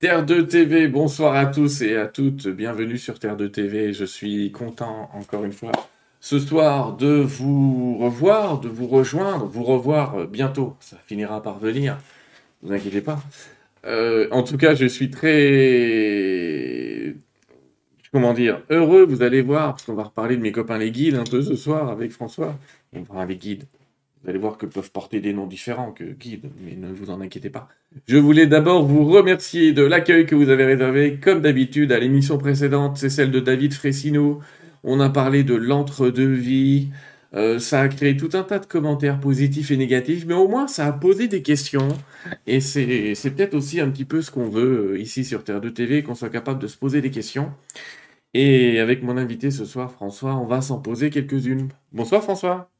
Terre 2 TV, bonsoir à tous et à toutes, bienvenue sur Terre 2 TV. Je suis content encore une fois ce soir de vous revoir, de vous rejoindre, vous revoir bientôt. Ça finira par venir, ne vous inquiétez pas. Euh, en tout cas, je suis très, comment dire, heureux. Vous allez voir, parce qu'on va reparler de mes copains les guides un peu ce soir avec François. On va les guides. Vous allez voir que peuvent porter des noms différents que guide, mais ne vous en inquiétez pas. Je voulais d'abord vous remercier de l'accueil que vous avez réservé, comme d'habitude, à l'émission précédente. C'est celle de David Fressino. On a parlé de l'entre-deux-vie. Euh, ça a créé tout un tas de commentaires positifs et négatifs, mais au moins ça a posé des questions. Et c'est peut-être aussi un petit peu ce qu'on veut euh, ici sur Terre 2 TV, qu'on soit capable de se poser des questions. Et avec mon invité ce soir, François, on va s'en poser quelques-unes. Bonsoir François.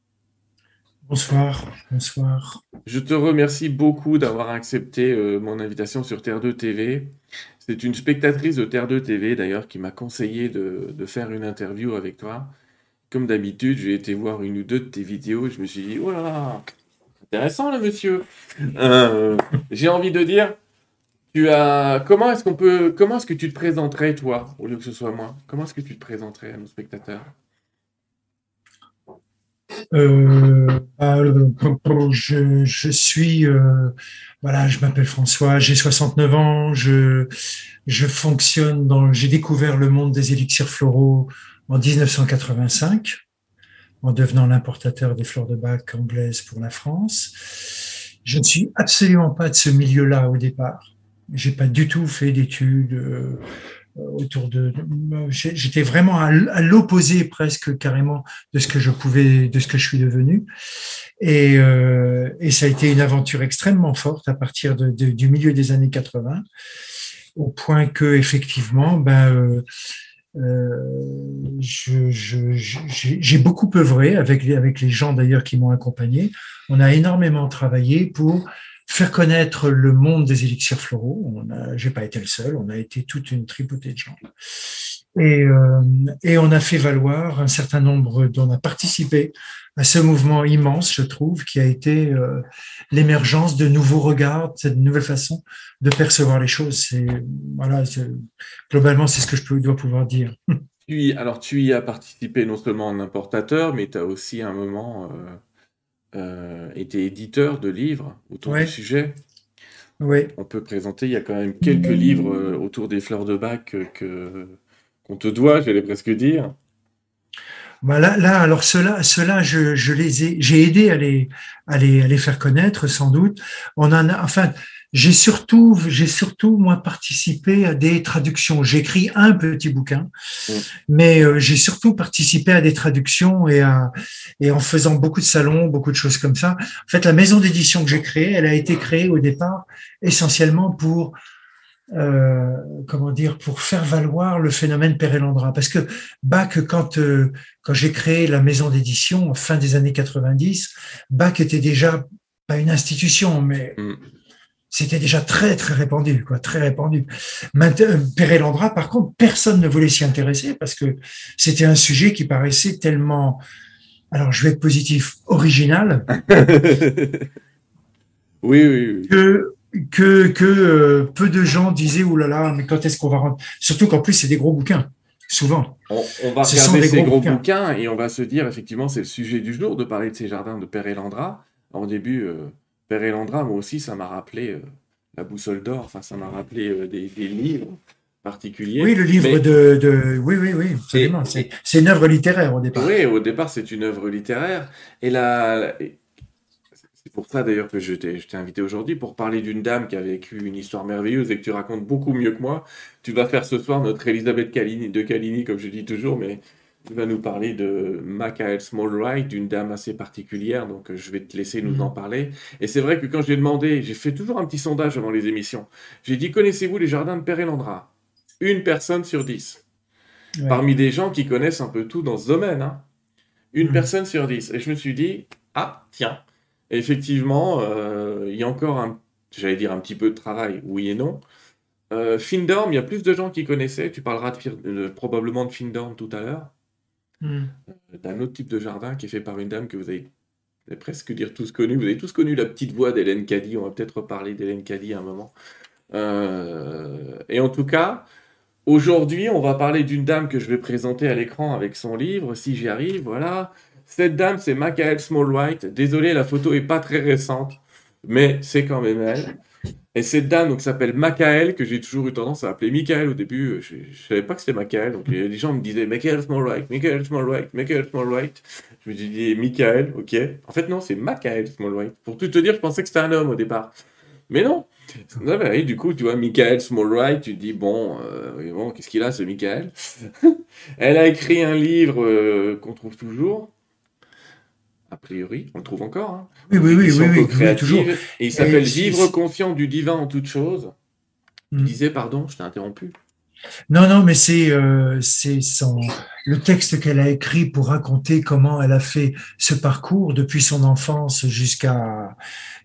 Bonsoir, bonsoir. Je te remercie beaucoup d'avoir accepté euh, mon invitation sur Terre 2 TV. C'est une spectatrice de Terre 2 TV d'ailleurs qui m'a conseillé de, faire une interview avec toi. Comme d'habitude, j'ai été voir une ou deux de tes vidéos et je me suis dit, oh là là, intéressant le monsieur. Euh, j'ai envie de dire, tu as, comment est-ce qu'on peut, comment est-ce que tu te présenterais toi, au lieu que ce soit moi? Comment est-ce que tu te présenterais à nos spectateurs? Euh, bah, je, je, suis, euh, voilà, je m'appelle François, j'ai 69 ans, je, je fonctionne dans, j'ai découvert le monde des élixirs floraux en 1985, en devenant l'importateur des fleurs de bac anglaises pour la France. Je ne suis absolument pas de ce milieu-là au départ. J'ai pas du tout fait d'études. Euh, autour de, j'étais vraiment à, l'opposé presque carrément de ce que je pouvais, de ce que je suis devenu. Et, euh, et ça a été une aventure extrêmement forte à partir du milieu des années 80, au point que effectivement, ben, euh, euh j'ai beaucoup œuvré avec avec les gens d'ailleurs qui m'ont accompagné. On a énormément travaillé pour faire connaître le monde des élixirs floraux. J'ai pas été le seul, on a été toute une tripotée de gens. Et, euh, et on a fait valoir un certain nombre, on a participé à ce mouvement immense, je trouve, qui a été euh, l'émergence de nouveaux regards, cette nouvelle façon de percevoir les choses. Voilà, globalement, c'est ce que je dois pouvoir dire. Alors, tu y as participé non seulement en importateur, mais tu as aussi un moment euh, euh, était éditeur de livres autour du sujet. Oui. On peut présenter, il y a quand même quelques livres euh, autour des fleurs de bac que qu'on te doit, j'allais presque dire. Bah là, là, alors cela, cela, je, je les ai, j'ai aidé à les, à les, à les faire connaître, sans doute. On en a, enfin, j'ai surtout, j'ai surtout moi participé à des traductions. J'écris un petit bouquin, mm. mais euh, j'ai surtout participé à des traductions et à, et en faisant beaucoup de salons, beaucoup de choses comme ça. En fait, la maison d'édition que j'ai créée, elle a été créée au départ essentiellement pour euh, comment dire, pour faire valoir le phénomène Perelandra. Parce que Bach, quand, euh, quand j'ai créé la maison d'édition, fin des années 90, Bach était déjà pas une institution, mais mm c'était déjà très très répandu, quoi, très répandu. Maintenant, Landra, par contre, personne ne voulait s'y intéresser parce que c'était un sujet qui paraissait tellement, alors je vais être positif, original. oui, oui, oui. Que que, que euh, peu de gens disaient oh là là, mais quand est-ce qu'on va rentrer? Surtout qu'en plus c'est des gros bouquins. Souvent. On, va regarder ces gros, bouquins. et on va se dire effectivement c'est le sujet du jour de parler de ces jardins de Père Landra. En début, euh, Père et Landra, moi aussi, ça m'a rappelé euh, la boussole d'or, enfin, ça m'a rappelé euh, des, livres particuliers. Oui, le livre de, Oui, oui, oui, absolument. C'est une œuvre littéraire au départ. Oui, au départ, c'est une œuvre littéraire. Et là, c'est pour ça d'ailleurs que je t'ai invité aujourd'hui pour parler d'une dame qui a vécu une histoire merveilleuse et que tu racontes beaucoup mieux que moi. Tu vas faire ce soir notre Elisabeth Calini, de Calini, comme je dis toujours, mais tu vas nous parler de Michael Smallwright, d'une dame assez particulière, donc euh, je vais te laisser nous mhm. en parler. Et c'est vrai que quand j'ai demandé, j'ai fait toujours un petit sondage avant les émissions. J'ai dit connaissez-vous les jardins de Père Landra? Une personne sur dix. Parmi des gens qui connaissent un peu tout dans ce domaine. Hein. Une mhm. personne sur dix. Et je me suis dit ah tiens, effectivement, euh, il y a encore un, j'allais dire un petit peu de travail, oui et non. Euh, Findorm, il y a plus de gens qui connaissaient. Tu parleras probablement de Findorm tout à l'heure. Hmm. Euh, d'un autre type de jardin qui est fait par une dame que vous avez, presque dire tous connu. Vous avez tous connu la petite voix d'Hélène Caddy. On va peut-être reparler d'Hélène Caddy à un moment. et en tout cas, aujourd'hui, on va parler d'une dame que je vais présenter à l'écran avec son livre, si j'y arrive, voilà. Cette dame, c'est Michael Smallwhite. Désolé, la photo est pas très récente, mais c'est quand même elle. Et cette dame donc s'appelle Macael, que j'ai toujours eu tendance à appeler Michael au début. Je, ne savais pas que c'était Macael. Donc les gens me disaient Michael Smallwhite, Michael Smallwhite, Michael Smallwhite. Je me dis Michael, ok. En fait, non, c'est Macael Smallwhite. Pour tout te dire, je pensais que c'était un homme au départ. Mais non. et du coup, tu vois, Michael Smallwhite, tu te dis, bon, euh, bon qu'est-ce qu'il a, ce Michael? Elle a écrit un livre euh, qu'on trouve toujours, a priori, on le trouve encore. Hein. Oui, oui, oui, oui, oui, toujours. Et il s'appelle Vivre conscient du divin en toute chose. Tu mm. disais, pardon, je t'ai interrompu. Non, non, mais c'est euh, le texte qu'elle a écrit pour raconter comment elle a fait ce parcours depuis son enfance jusqu'à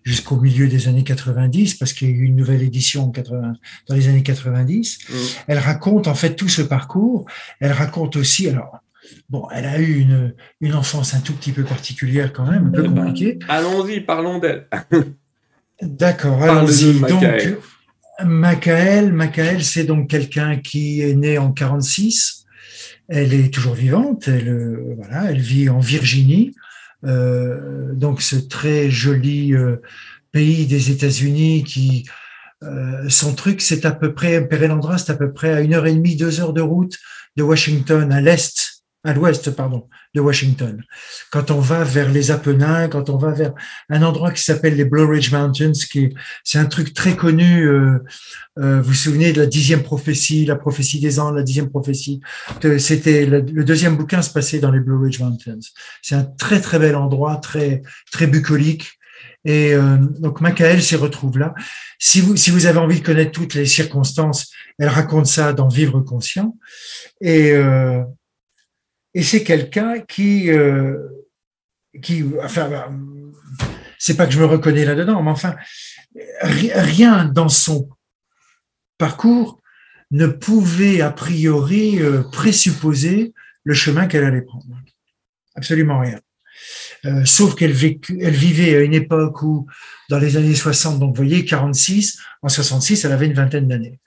jusqu'au milieu des années 90, parce qu'il y a eu une nouvelle édition en 80, dans les années 90. Mm. Elle raconte en fait tout ce parcours. Elle raconte aussi, alors Bon, elle a eu une, une, enfance un tout petit peu particulière quand même, un peu eh ben, compliquée. allons-y, parlons d'elle. D'accord, allons-y. Donc, Macaël, Macaël, c'est donc quelqu'un qui est né en 46. Elle est toujours vivante. Elle, voilà, elle vit en Virginie, euh, donc ce très joli euh, pays des États-Unis qui euh, son truc, c'est à peu près, Perelandra, c'est à peu près à une heure et demie, deux heures de route de Washington, à l'est à l'ouest, pardon, de Washington. Quand on va vers les Apennins, quand on va vers un endroit qui s'appelle les Blue Ridge Mountains, qui c'est un truc très connu. Euh, euh, vous vous souvenez de la dixième prophétie, la prophétie des Andes, la dixième prophétie? C'était le deuxième bouquin se passait dans les Blue Ridge Mountains. C'est un très très bel endroit, très très bucolique. Et euh, donc Michael s'y retrouve là. Si vous si vous avez envie de connaître toutes les circonstances, elle raconte ça dans Vivre conscient. Et euh, et c'est quelqu'un qui, euh, qui, enfin, c'est pas que je me reconnais là-dedans, mais enfin, rien dans son parcours ne pouvait a priori euh, présupposer le chemin qu'elle allait prendre. Absolument rien. Euh, sauf qu'elle elle vivait à une époque où, dans les années 60, donc vous voyez, 46, en 66, elle avait une vingtaine d'années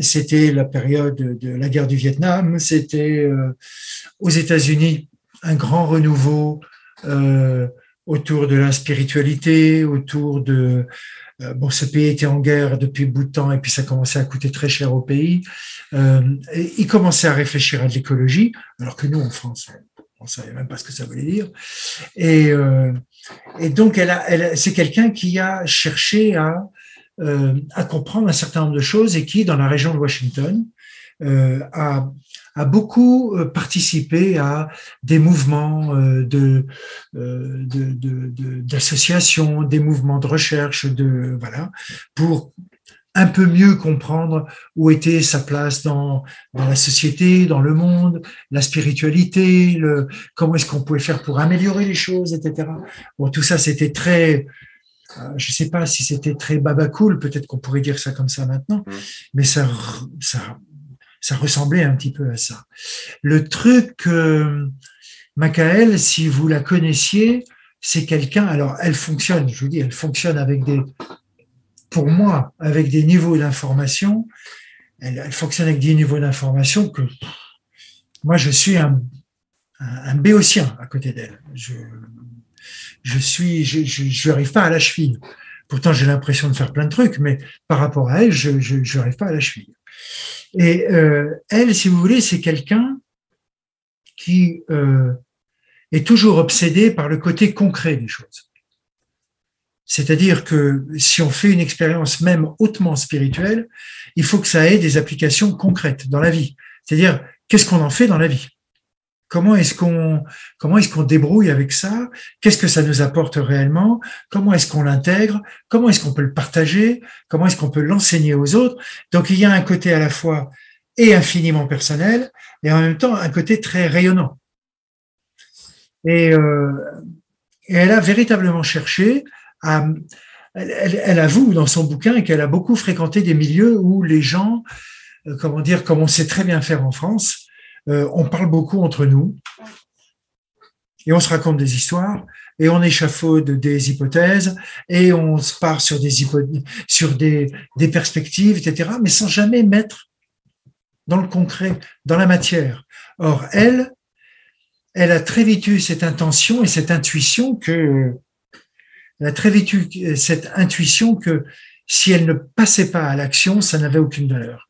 c'était la période de la guerre du Vietnam, c'était euh, aux États-Unis un grand renouveau euh, autour de la spiritualité, autour de euh, bon, ce pays était en guerre depuis bout de temps et puis ça commençait à coûter très cher au pays. et il commençait à réfléchir à de l'écologie, alors que nous en France, on ne savait même pas ce que ça voulait dire. Et, et donc, elle, elle c'est quelqu'un qui a cherché à euh, à comprendre un certain nombre de choses et qui, dans la région de Washington, euh, a, a, beaucoup euh, participé à des mouvements de, d'associations, de, de, des mouvements de recherche, de voilà, pour un peu mieux comprendre où était sa place dans, dans la société, dans le monde, la spiritualité, le, comment est-ce qu'on pouvait faire pour améliorer les choses, etc. Bon, tout ça, c'était très euh, je ne sais pas si c'était très baba cool, peut-être qu'on pourrait dire ça comme ça maintenant, mmh. mais ça, ça, ça ressemblait un petit peu à ça. Le truc, euh, Macaël, si vous la connaissiez, c'est quelqu'un, alors elle fonctionne, je vous dis, elle fonctionne avec des, pour moi, avec des niveaux d'information, elle, elle, fonctionne avec des niveaux d'information que moi je suis un, un, un béotien à côté d'elle. Je, je suis, je, n'arrive pas à la cheville. Pourtant, j'ai l'impression de faire plein de trucs, mais par rapport à elle, je n'arrive pas à la cheville. Et euh, elle, si vous voulez, c'est quelqu'un qui euh, est toujours obsédé par le côté concret des choses. C'est-à-dire que si on fait une expérience même hautement spirituelle, il faut que ça ait des applications concrètes dans la vie. C'est-à-dire, qu'est-ce qu'on en fait dans la vie? Comment est-ce qu'on débrouille avec ça? Qu'est-ce que ça nous apporte réellement? Comment est-ce qu'on l'intègre? Comment est-ce qu'on peut le partager? Comment est-ce qu'on peut l'enseigner aux autres? Donc il y a un côté à la fois et infiniment personnel et en même temps un côté très rayonnant. Et, euh, elle a véritablement cherché elle, avoue dans son bouquin qu'elle a beaucoup fréquenté des milieux où les gens, euh, comment dire, comme on sait très bien faire en France, euh, on parle beaucoup entre nous. et on se raconte des histoires, et on échafaude des hypothèses, et on se part sur des, sur des, des perspectives, etc., mais sans jamais mettre dans le concret, dans la matière. Or, elle, elle a très vite eu cette intention et cette intuition que, elle a très vite eu cette intuition que si elle ne passait pas à l'action, ça n'avait aucune valeur.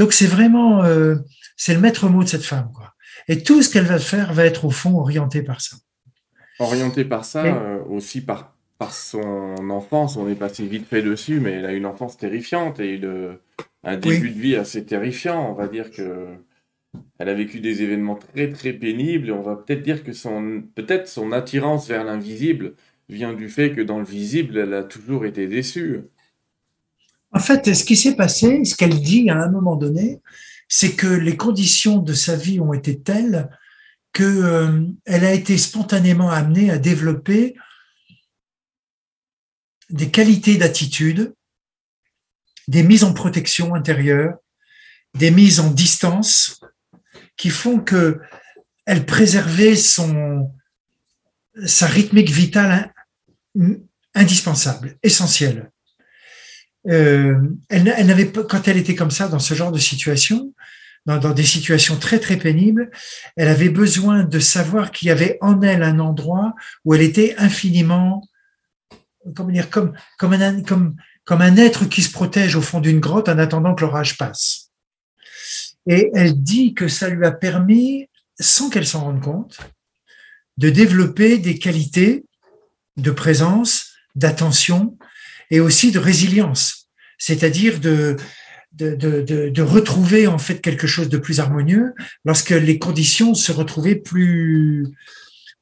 Donc c'est vraiment, euh, c'est le maître mot de cette femme, quoi. Et tout ce qu'elle va faire va être au fond orienté par ça. Orienté par ça, euh, aussi par, par son enfance, on est passé vite fait dessus, mais elle a une enfance terrifiante et un début de vie assez terrifiant. On va dire que elle a vécu des événements très très pénibles et on va peut-être dire que son peut-être son attirance vers l'invisible vient du fait que dans le visible, elle a toujours été déçue. En fait, ce qui s'est passé, ce qu'elle dit à un moment donné, c'est que les conditions de sa vie ont été telles qu'elle euh, a été spontanément amenée à développer des qualités d'attitude, des mises en protection intérieure, des mises en distance qui font que elle préservait son sa rythmique vitale indispensable, essentielle. Euh, elle, elle n'avait pas, quand elle était comme ça dans ce genre de situation, dans, dans, des situations très très pénibles, elle avait besoin de savoir qu'il y avait en elle un endroit où elle était infiniment, comment dire, comme comme un comme comme un être qui se protège au fond d'une grotte en attendant que l'orage passe. Et elle dit que ça lui a permis, sans qu'elle s'en rende compte, de développer des qualités de présence, d'attention et aussi de résilience, c'est-à-dire de, de, de, de, retrouver en fait quelque chose de plus harmonieux lorsque les conditions se retrouvaient plus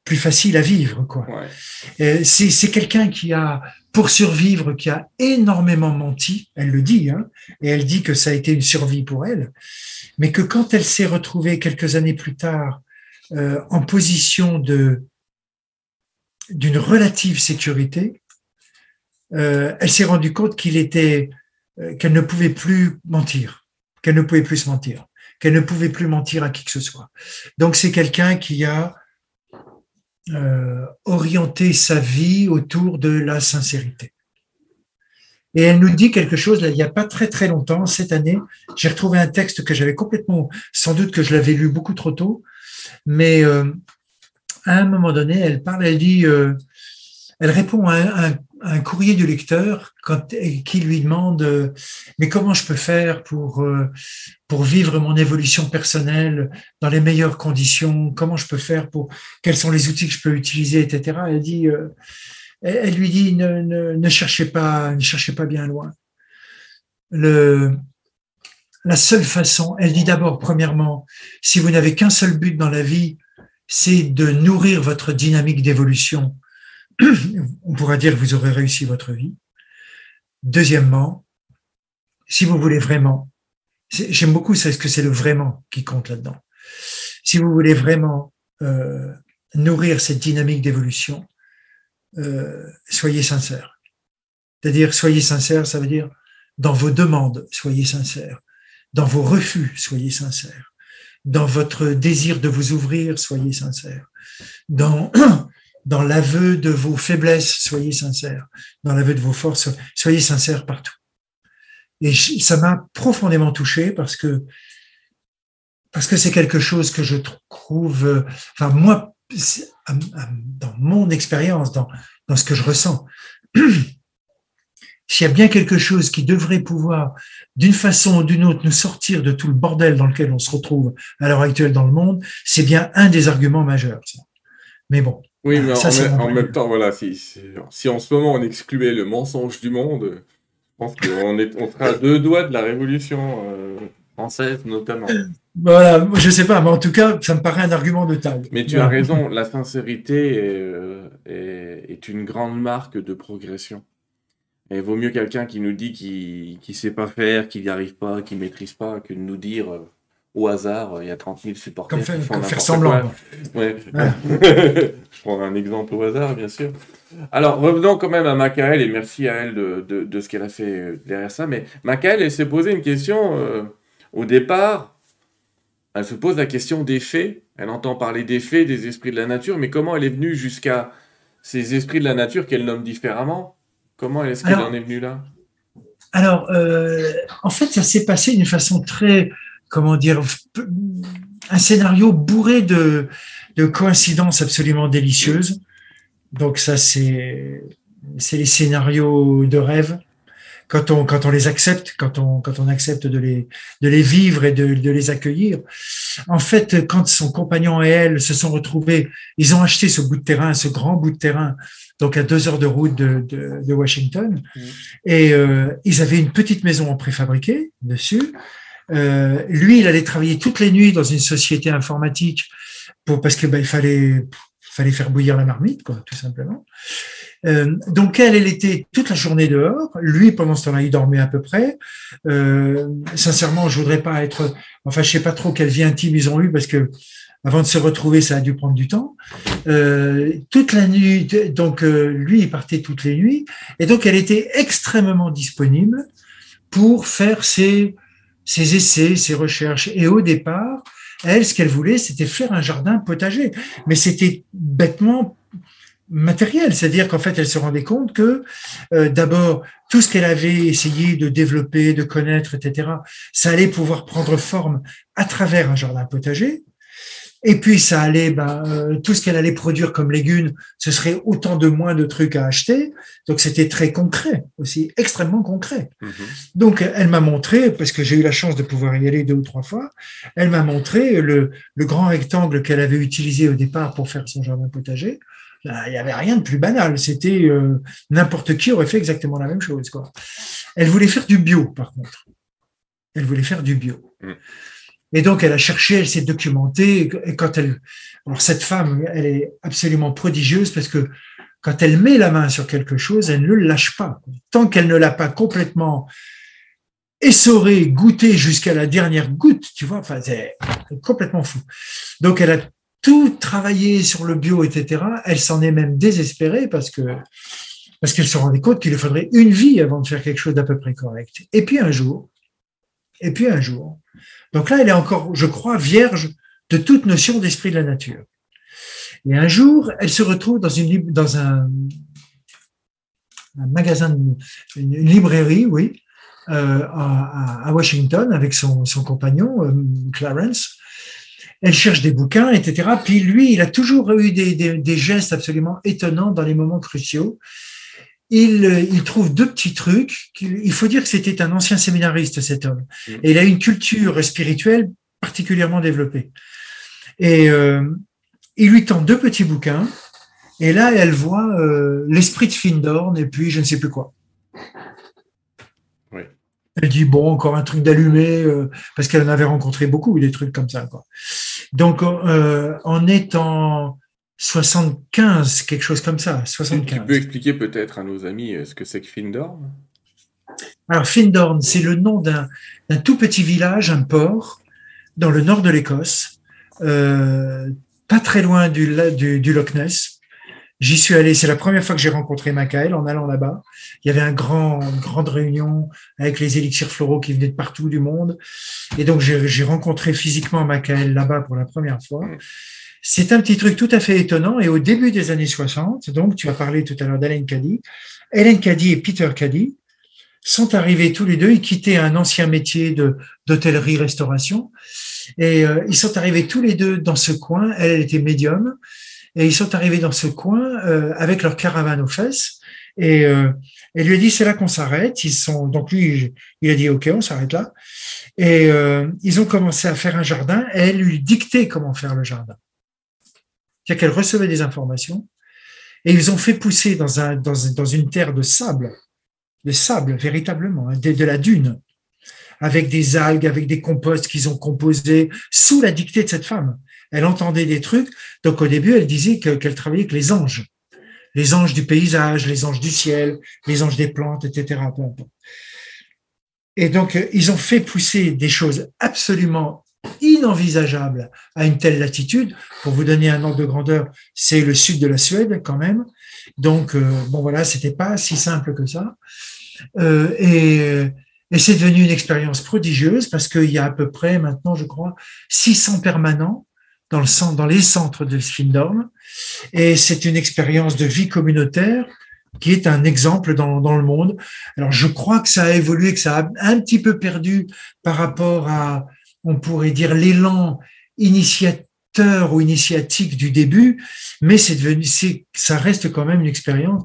plus faciles à vivre quoi. Ouais. C'est quelqu'un qui a pour survivre qui a énormément menti, elle le dit, hein, et elle dit que ça a été une survie pour elle, mais que quand elle s'est retrouvée quelques années plus tard euh, en position de d'une relative sécurité, euh, elle s'est rendue compte qu'il était euh, qu'elle ne pouvait plus mentir, qu'elle ne pouvait plus se mentir, qu'elle ne pouvait plus mentir à qui que ce soit. Donc c'est quelqu'un qui a euh, orienté sa vie autour de la sincérité. Et elle nous dit quelque chose, là, il n'y a pas très très longtemps, cette année, j'ai retrouvé un texte que j'avais complètement, sans doute que je l'avais lu beaucoup trop tôt, mais à un moment donné, elle parle, elle dit, elle répond à un, courrier du lecteur qui lui demande, euh, mais comment je peux faire pour euh, pour vivre mon évolution personnelle dans les meilleures conditions? Comment je peux faire pour quels sont les outils que je peux utiliser, etc. Euh, elle, lui dit, ne, cherchez pas, ne cherchez pas bien loin. La seule façon, elle dit d'abord, premièrement, si vous n'avez qu'un seul but dans la vie, c'est de nourrir votre dynamique d'évolution. On pourra dire que vous aurez réussi votre vie. Deuxièmement, si vous voulez vraiment, j'aime beaucoup ce que c'est le vraiment qui compte là-dedans? Si vous voulez vraiment euh, nourrir cette dynamique d'évolution, euh, soyez sincère. C'est-à-dire, soyez sincère, ça veut dire dans vos demandes, soyez sincère. Dans vos refus, soyez sincère. Dans votre désir de vous ouvrir, soyez sincère. Dans, dans l'aveu de vos faiblesses, soyez sincère. Dans l'aveu de vos forces, soyez sincère partout. Et ça m'a profondément touché parce que parce que c'est quelque chose que je trouve, enfin moi, dans mon expérience, dans, dans ce que je ressens, s'il y a bien quelque chose qui devrait pouvoir, d'une façon ou d'une autre, nous sortir de tout le bordel dans lequel on se retrouve à l'heure actuelle dans le monde, c'est bien un des arguments majeurs. Mais bon. Oui, mais en, même, temps, voilà, si, si, en ce moment on excluait le mensonge du monde, je pense qu'on est, on sera à deux doigts de la révolution euh, française, notamment. Voilà, je sais pas, mais en tout cas, ça me paraît un argument de taille. Mais tu as raison, la sincérité est, euh, est, est une grande marque de progression. Et il vaut mieux quelqu'un qui nous dit qu'il ne sait pas faire, qu'il n'y arrive pas, qu'il ne maîtrise pas, que de nous dire euh, au hasard, euh, il y a 30 000 supporters comme, fait, faire semblant. Ouais. Je prends un exemple au hasard, bien sûr. Alors, revenons quand même à Macaël, et merci à elle de, de, de ce qu'elle a fait euh, derrière ça. Mais Macaël, elle s'est posé une question au départ. elle se pose la question des fées. Elle entend parler des fées, des esprits de la nature, mais comment elle est venue jusqu'à ces esprits de la nature qu'elle nomme différemment? Comment est-ce qu'elle en est venue là? Alors, euh, en fait, ça s'est passé d'une façon très, comment dire, un scénario bourré de, de coïncidences absolument délicieuses. Donc ça, c'est c'est les scénarios de rêve quand on, quand on les accepte, quand on, quand on accepte de les, de les vivre et de, de les accueillir. En fait, quand son compagnon et elle se sont retrouvés, ils ont acheté ce bout de terrain, ce grand bout de terrain, donc à deux heures de route de, de, de Washington, mmh. et euh, ils avaient une petite maison en préfabriqué dessus. Euh, lui, il allait travailler toutes les nuits dans une société informatique pour parce que ben, il fallait fallait faire bouillir la marmite, quoi, tout simplement. Euh, donc elle, elle était toute la journée dehors. Lui, pendant ce temps-là, il dormait à peu près. Euh, sincèrement, je voudrais pas être. Enfin, je sais pas trop quelle vie intime ils ont eu parce que avant de se retrouver, ça a dû prendre du temps. Euh, toute la nuit, donc euh, lui, il partait toutes les nuits, et donc elle était extrêmement disponible pour faire ses ses essais, ses recherches. Et au départ, elle, ce qu'elle voulait, c'était faire un jardin potager. Mais c'était bêtement matériel, c'est-à-dire qu'en fait, elle se rendait compte que euh, d'abord, tout ce qu'elle avait essayé de développer, de connaître, etc., ça allait pouvoir prendre forme à travers un jardin potager. Et puis ça allait, ben, euh, tout ce qu'elle allait produire comme légumes, ce serait autant de moins de trucs à acheter. Donc c'était très concret aussi, extrêmement concret. Mhm. Donc elle m'a montré, parce que j'ai eu la chance de pouvoir y aller deux ou trois fois, elle m'a montré le, le grand rectangle qu'elle avait utilisé au départ pour faire son jardin potager. Il n'y avait rien de plus banal. C'était euh, n'importe qui aurait fait exactement la même chose. Quoi. Elle voulait faire du bio, par contre. Elle voulait faire du bio. Mm. Et donc, elle a cherché, elle s'est documentée. Et quand elle, alors cette femme, elle est absolument prodigieuse parce que quand elle met la main sur quelque chose, elle ne le lâche pas. Tant qu'elle ne l'a pas complètement essoré, goûté jusqu'à la dernière goutte, tu vois, enfin, c'est complètement fou. Donc, elle a tout travaillé sur le bio, etc. Elle s'en est même désespérée parce que parce qu'elle se rendait compte qu'il lui faudrait une vie avant de faire quelque chose d'à peu près correct. Et puis un jour, et puis un jour, donc là, elle est encore, je crois, vierge de toute notion d'esprit de la nature. Et un jour, elle se retrouve dans une un, magasin, une, librairie, oui, euh, à, Washington avec son, compagnon euh, Clarence. Elle cherche des bouquins, etc. Puis lui, il a toujours eu des gestes absolument étonnants dans les moments cruciaux il, il, trouve deux petits trucs. Il faut dire que c'était un ancien séminariste, cet homme. Mm. Et il a une culture spirituelle particulièrement développée. Et euh, il lui tend deux petits bouquins. Et là, elle voit euh, l'esprit de Findorn et puis je ne sais plus quoi. Oui. Elle dit, bon, encore un truc d'allumé, euh, parce qu'elle en avait rencontré beaucoup, des trucs comme ça. Quoi. Donc, euh, en étant 75, quelque chose comme ça. 75. Tu peux expliquer peut-être à nos amis euh, ce que c'est que Findorn? Alors Findorn, c'est le nom d'un tout petit village, un port, dans le nord de l'Écosse, euh, pas très loin du, du, du Loch Ness. J'y suis allé, c'est la première fois que j'ai rencontré Michael en allant là-bas. Il y avait un grand, une grande réunion avec les élixirs floraux qui venaient de partout du monde. Et donc, j'ai rencontré physiquement Michael là-bas pour la première fois. C'est un petit truc tout à fait étonnant. Et au début des années 60, donc tu as parlé tout à l'heure d'Hélène Caddy, Hélène Caddy et Peter Caddy sont arrivés tous les deux. Ils quittaient un ancien métier de d'hôtellerie-restauration. Et euh, ils sont arrivés tous les deux dans ce coin. Elle, elle était médium. Et ils sont arrivés dans ce coin euh, avec leur caravane aux fesses. Et euh, elle lui a dit, c'est là qu'on s'arrête. Ils sont donc lui, il a dit, ok, on s'arrête là. Et ils ont commencé à faire un jardin. Elle lui dictait comment faire le jardin c'est-à-dire qu'elle recevait des informations et ils ont fait pousser dans, un, dans, dans une terre de sable, de sable véritablement, hein, de, la dune, avec des algues, avec des composts qu'ils ont composés sous la dictée de cette femme. Elle entendait des trucs. Donc au début, elle disait qu'elle travaillait avec les anges, les anges du paysage, les anges du ciel, les anges des plantes, etc. Et donc ils ont fait pousser des choses absolument inenvisageable à une telle latitude. Pour vous donner un ordre de grandeur, c'est le sud de la Suède quand même. Donc, euh, bon voilà, c'était pas si simple que ça. Euh, et Et c'est devenu une expérience prodigieuse parce qu'il y a à peu près maintenant, je crois, 600 permanents dans, le, dans les centres de Sfindorm. Et c'est une expérience de vie communautaire qui est un exemple dans, dans, le monde. Alors, je crois que ça a évolué, que ça a un petit peu perdu par rapport à, on pourrait dire, l'élan initiateur ou initiatique du début, mais c'est devenu, ça reste quand même une expérience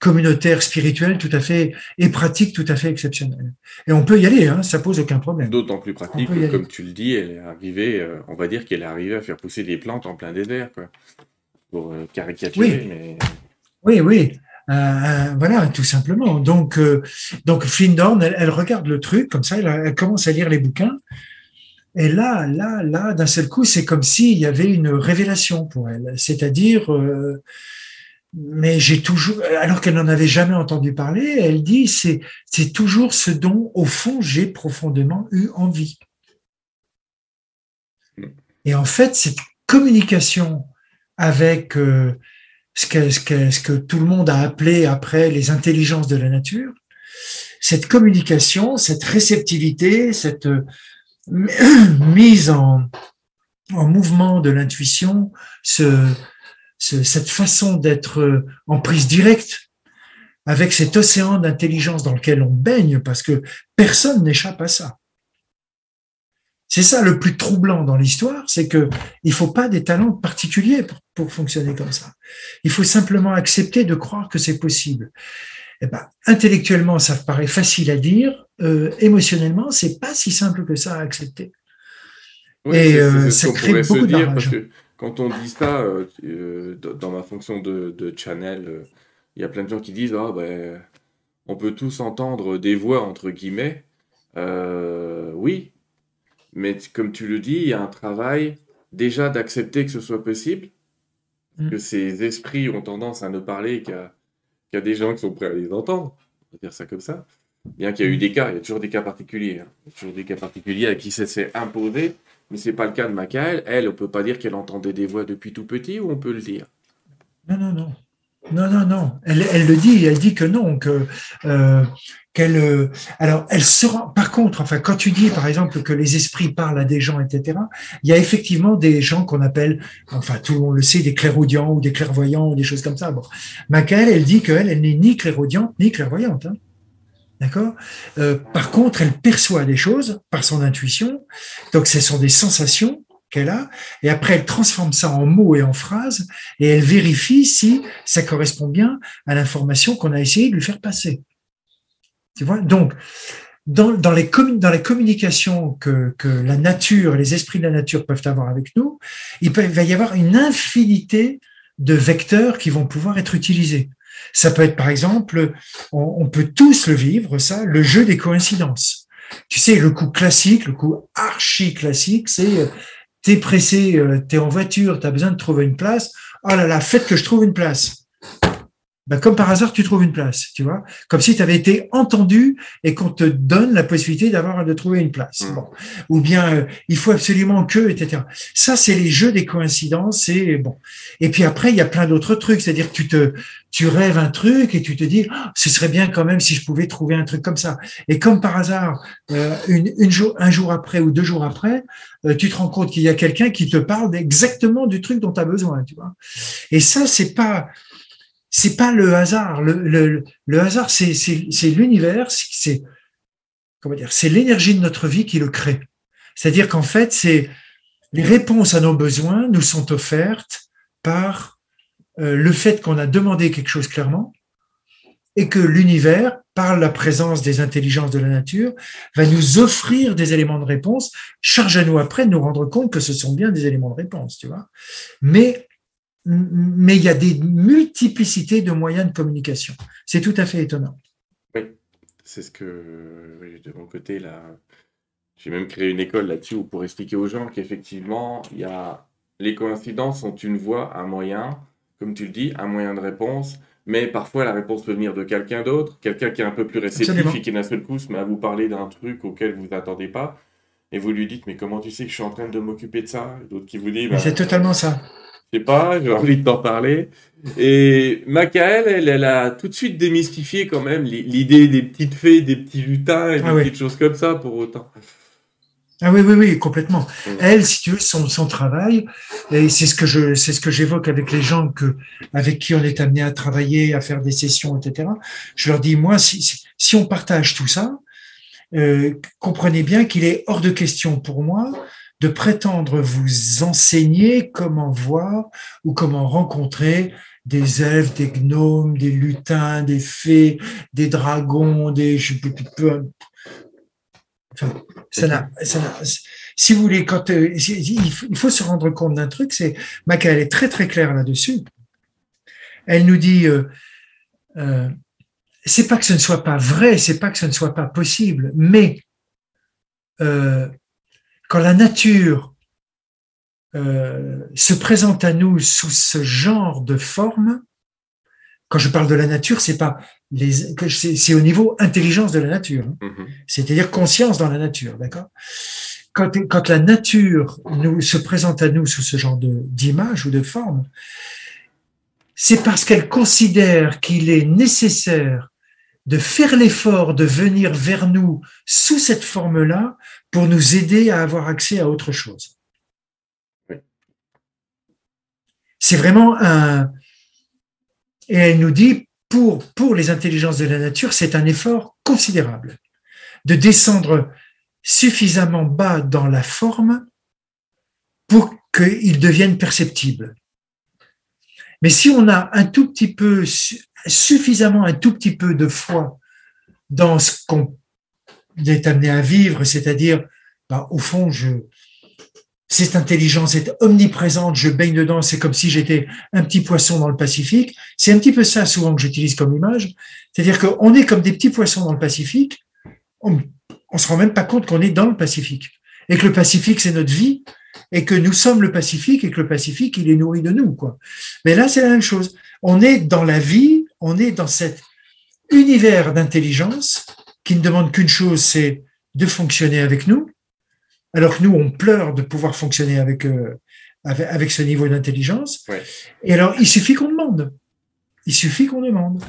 communautaire, spirituelle tout à fait et pratique tout à fait exceptionnelle. Et on peut y aller, hein, ça pose aucun problème. D'autant plus pratique que, comme tu le dis, elle est arrivée, euh, on va dire qu'elle est arrivée à faire pousser des plantes en plein désert, quoi. Pour euh, caricaturer, oui. mais... Oui, oui. Euh, voilà, tout simplement. Donc, donc Flindorn, elle, elle, regarde le truc comme ça, elle, elle, commence à lire les bouquins. Et là, là, là, d'un seul coup, c'est comme s'il y avait une révélation pour elle. C'est-à-dire, mais j'ai toujours, alors qu'elle n'en avait jamais entendu parler, elle dit c'est c'est toujours ce dont au fond j'ai profondément eu envie. Et en fait, cette communication avec euh, ce, que, ce, ce que tout le monde a appelé après les intelligences de la nature, cette communication, cette réceptivité, cette euh, mise en, en mouvement de l'intuition, ce, cette façon d'être euh, en prise directe avec cet océan d'intelligence dans lequel on baigne, parce que personne n'échappe à ça. C'est ça le plus troublant dans l'histoire, c'est que il faut pas des talents particuliers pour, fonctionner comme ça. Il faut simplement accepter de croire que c'est possible. Eh ben, intellectuellement, ça paraît facile à dire. Euh, émotionnellement, c'est pas si simple que ça à accepter. Et euh, ça crée beaucoup de quand on dit ça, euh, euh, dans ma fonction de, channel, euh, il y a plein de gens qui disent ah, ben, on peut tous entendre des voix, entre guillemets. oui, mais comme tu le dis, il y a un travail déjà d'accepter que ce soit possible, mm. que ces esprits ont tendance à ne parler qu'à des gens qui sont prêts à les entendre. On va dire ça comme ça. Bien qu'il y a eu des cas, il y a toujours des cas particuliers. Hein. Il y a toujours des cas particuliers à qui ça s'est imposé. Mais c'est pas le cas de Macaël. Elle, on peut pas dire qu'elle entendait des voix depuis tout petit, ou on peut le dire? Non, non, non. Non, non, non. Elle, elle le dit, elle dit que non, que euh, qu'elle. Euh, alors, elle sera. Par contre, enfin, quand tu dis, par exemple, que les esprits parlent à des gens, etc., il y a effectivement des gens qu'on appelle, enfin, tout le monde le sait, des clairaudients ou des clairvoyants ou des choses comme ça. Bon, elle dit qu'elle, elle n'est ni clairaudiente ni clairvoyante. Hein. D'accord? Euh, Par contre, elle perçoit des choses par son intuition. Donc, ce sont des sensations qu'elle a. Et après, elle transforme ça en mots et en phrases. Et elle vérifie si ça correspond bien à l'information qu'on a essayé de lui faire passer. Tu vois? Donc, dans, dans, les dans les communications que, que la nature, les esprits de la nature peuvent avoir avec nous, il, va y avoir une infinité de vecteurs qui vont pouvoir être utilisés. Ça peut être, par exemple, on, peut tous le vivre, ça, le jeu des coïncidences. Tu sais, le coup classique, le coup archi classique, c'est euh, t'es pressé, euh, t'es en voiture, t'as besoin de trouver une place. Oh là là, faites que je trouve une place. Ben, comme par hasard, tu trouves une place, tu vois, comme si tu avais été entendu et qu'on te donne la possibilité d'avoir de trouver une place. Mmh. Bon. Ou bien euh, il faut absolument que, etc. Ça, c'est les jeux des coïncidences. Et bon. Et puis après, il y a plein d'autres trucs. C'est-à-dire que tu te, tu rêves un truc et tu te dis, oh, ce serait bien quand même si je pouvais trouver un truc comme ça. Et comme par hasard, euh, une, une jour, un jour après ou deux jours après, euh, tu te rends compte qu'il y a quelqu'un qui te parle exactement du truc dont tu as besoin, tu vois. Et ça, c'est pas c'est pas le hasard. Le, hasard, c'est l'univers, c'est, comment dire, c'est l'énergie de notre vie qui le crée. C'est-à-dire qu'en fait, c'est les réponses à nos besoins nous sont offertes par euh, le fait qu'on a demandé quelque chose clairement et que l'univers, par la présence des intelligences de la nature, va nous offrir des éléments de réponse. Charge à nous après de nous rendre compte que ce sont bien des éléments de réponse, tu vois. Mais mais il y a des multiplicités de moyens de communication. C'est tout à fait étonnant. Oui, c'est ce que de mon côté là. J'ai même créé une école là-dessus pour expliquer aux gens qu'effectivement, il y a les coïncidences sont une voie, un moyen, comme tu le dis, un moyen de réponse. Mais parfois, la réponse peut venir de quelqu'un d'autre, quelqu'un qui est un peu plus réceptif et qui d'un seul coup se met à vous parler d'un truc auquel vous n'attendez pas. Et vous lui dites, mais comment tu sais que je suis en train de m'occuper de ça? D'autres qui vous disent, c'est totalement ça. Je sais pas, j'ai envie de t'en parler. Et Macaël, elle, elle a tout de suite démystifié quand même l'idée des petites fées, des petits lutins et des ah petites choses comme ça pour autant. Ah oui, oui, oui, complètement. Elle, si tu veux, son, son travail, et c'est ce que je, c'est ce que j'évoque avec les gens que, avec qui on est amené à travailler, à faire des sessions, etc. Je leur dis, moi, si, si on partage tout ça, euh, comprenez bien qu'il est hors de question pour moi de prétendre vous enseigner comment voir ou comment rencontrer des elfes, des gnomes, des lutins, des fées, des dragons, des enfin, ça n'a, si vous voulez, quand euh, il faut se rendre compte d'un truc, c'est Maca, est très très claire là-dessus. Elle nous dit, euh, euh, c'est pas que ce ne soit pas vrai, c'est pas que ce ne soit pas possible, mais euh, quand la nature euh, se présente à nous sous ce genre de forme, quand je parle de la nature, c'est pas les, c'est au niveau intelligence de la nature, hein. mm-hmm. c'est-à-dire conscience dans la nature, d'accord? Quand, quand la nature nous se présente à nous sous ce genre de d'image ou de forme, c'est parce qu'elle considère qu'il est nécessaire de faire l'effort de venir vers nous sous cette forme-là pour nous aider à avoir accès à autre chose. C'est vraiment un... Et elle nous dit, pour, pour les intelligences de la nature, c'est un effort considérable de descendre suffisamment bas dans la forme pour qu'ils deviennent perceptibles. Mais si on a un tout petit peu suffisamment un tout petit peu de foi dans ce qu'on est amené à vivre, c'est-à-dire, bah, au fond, je, cette intelligence est omniprésente, je baigne dedans, c'est comme si j'étais un petit poisson dans le Pacifique. C'est un petit peu ça souvent que j'utilise comme image. C'est-à-dire qu'on est comme des petits poissons dans le Pacifique, on, on se rend même pas compte qu'on est dans le Pacifique. Et que le Pacifique, c'est notre vie, et que nous sommes le Pacifique, et que le Pacifique, il est nourri de nous, quoi. Mais là, c'est la même chose. On est dans la vie, on est dans cet univers d'intelligence qui ne demande qu'une chose, c'est de fonctionner avec nous, alors que nous, on pleure de pouvoir fonctionner avec, euh, avec, ce niveau d'intelligence. Et alors, il suffit qu'on demande. Il suffit qu'on demande.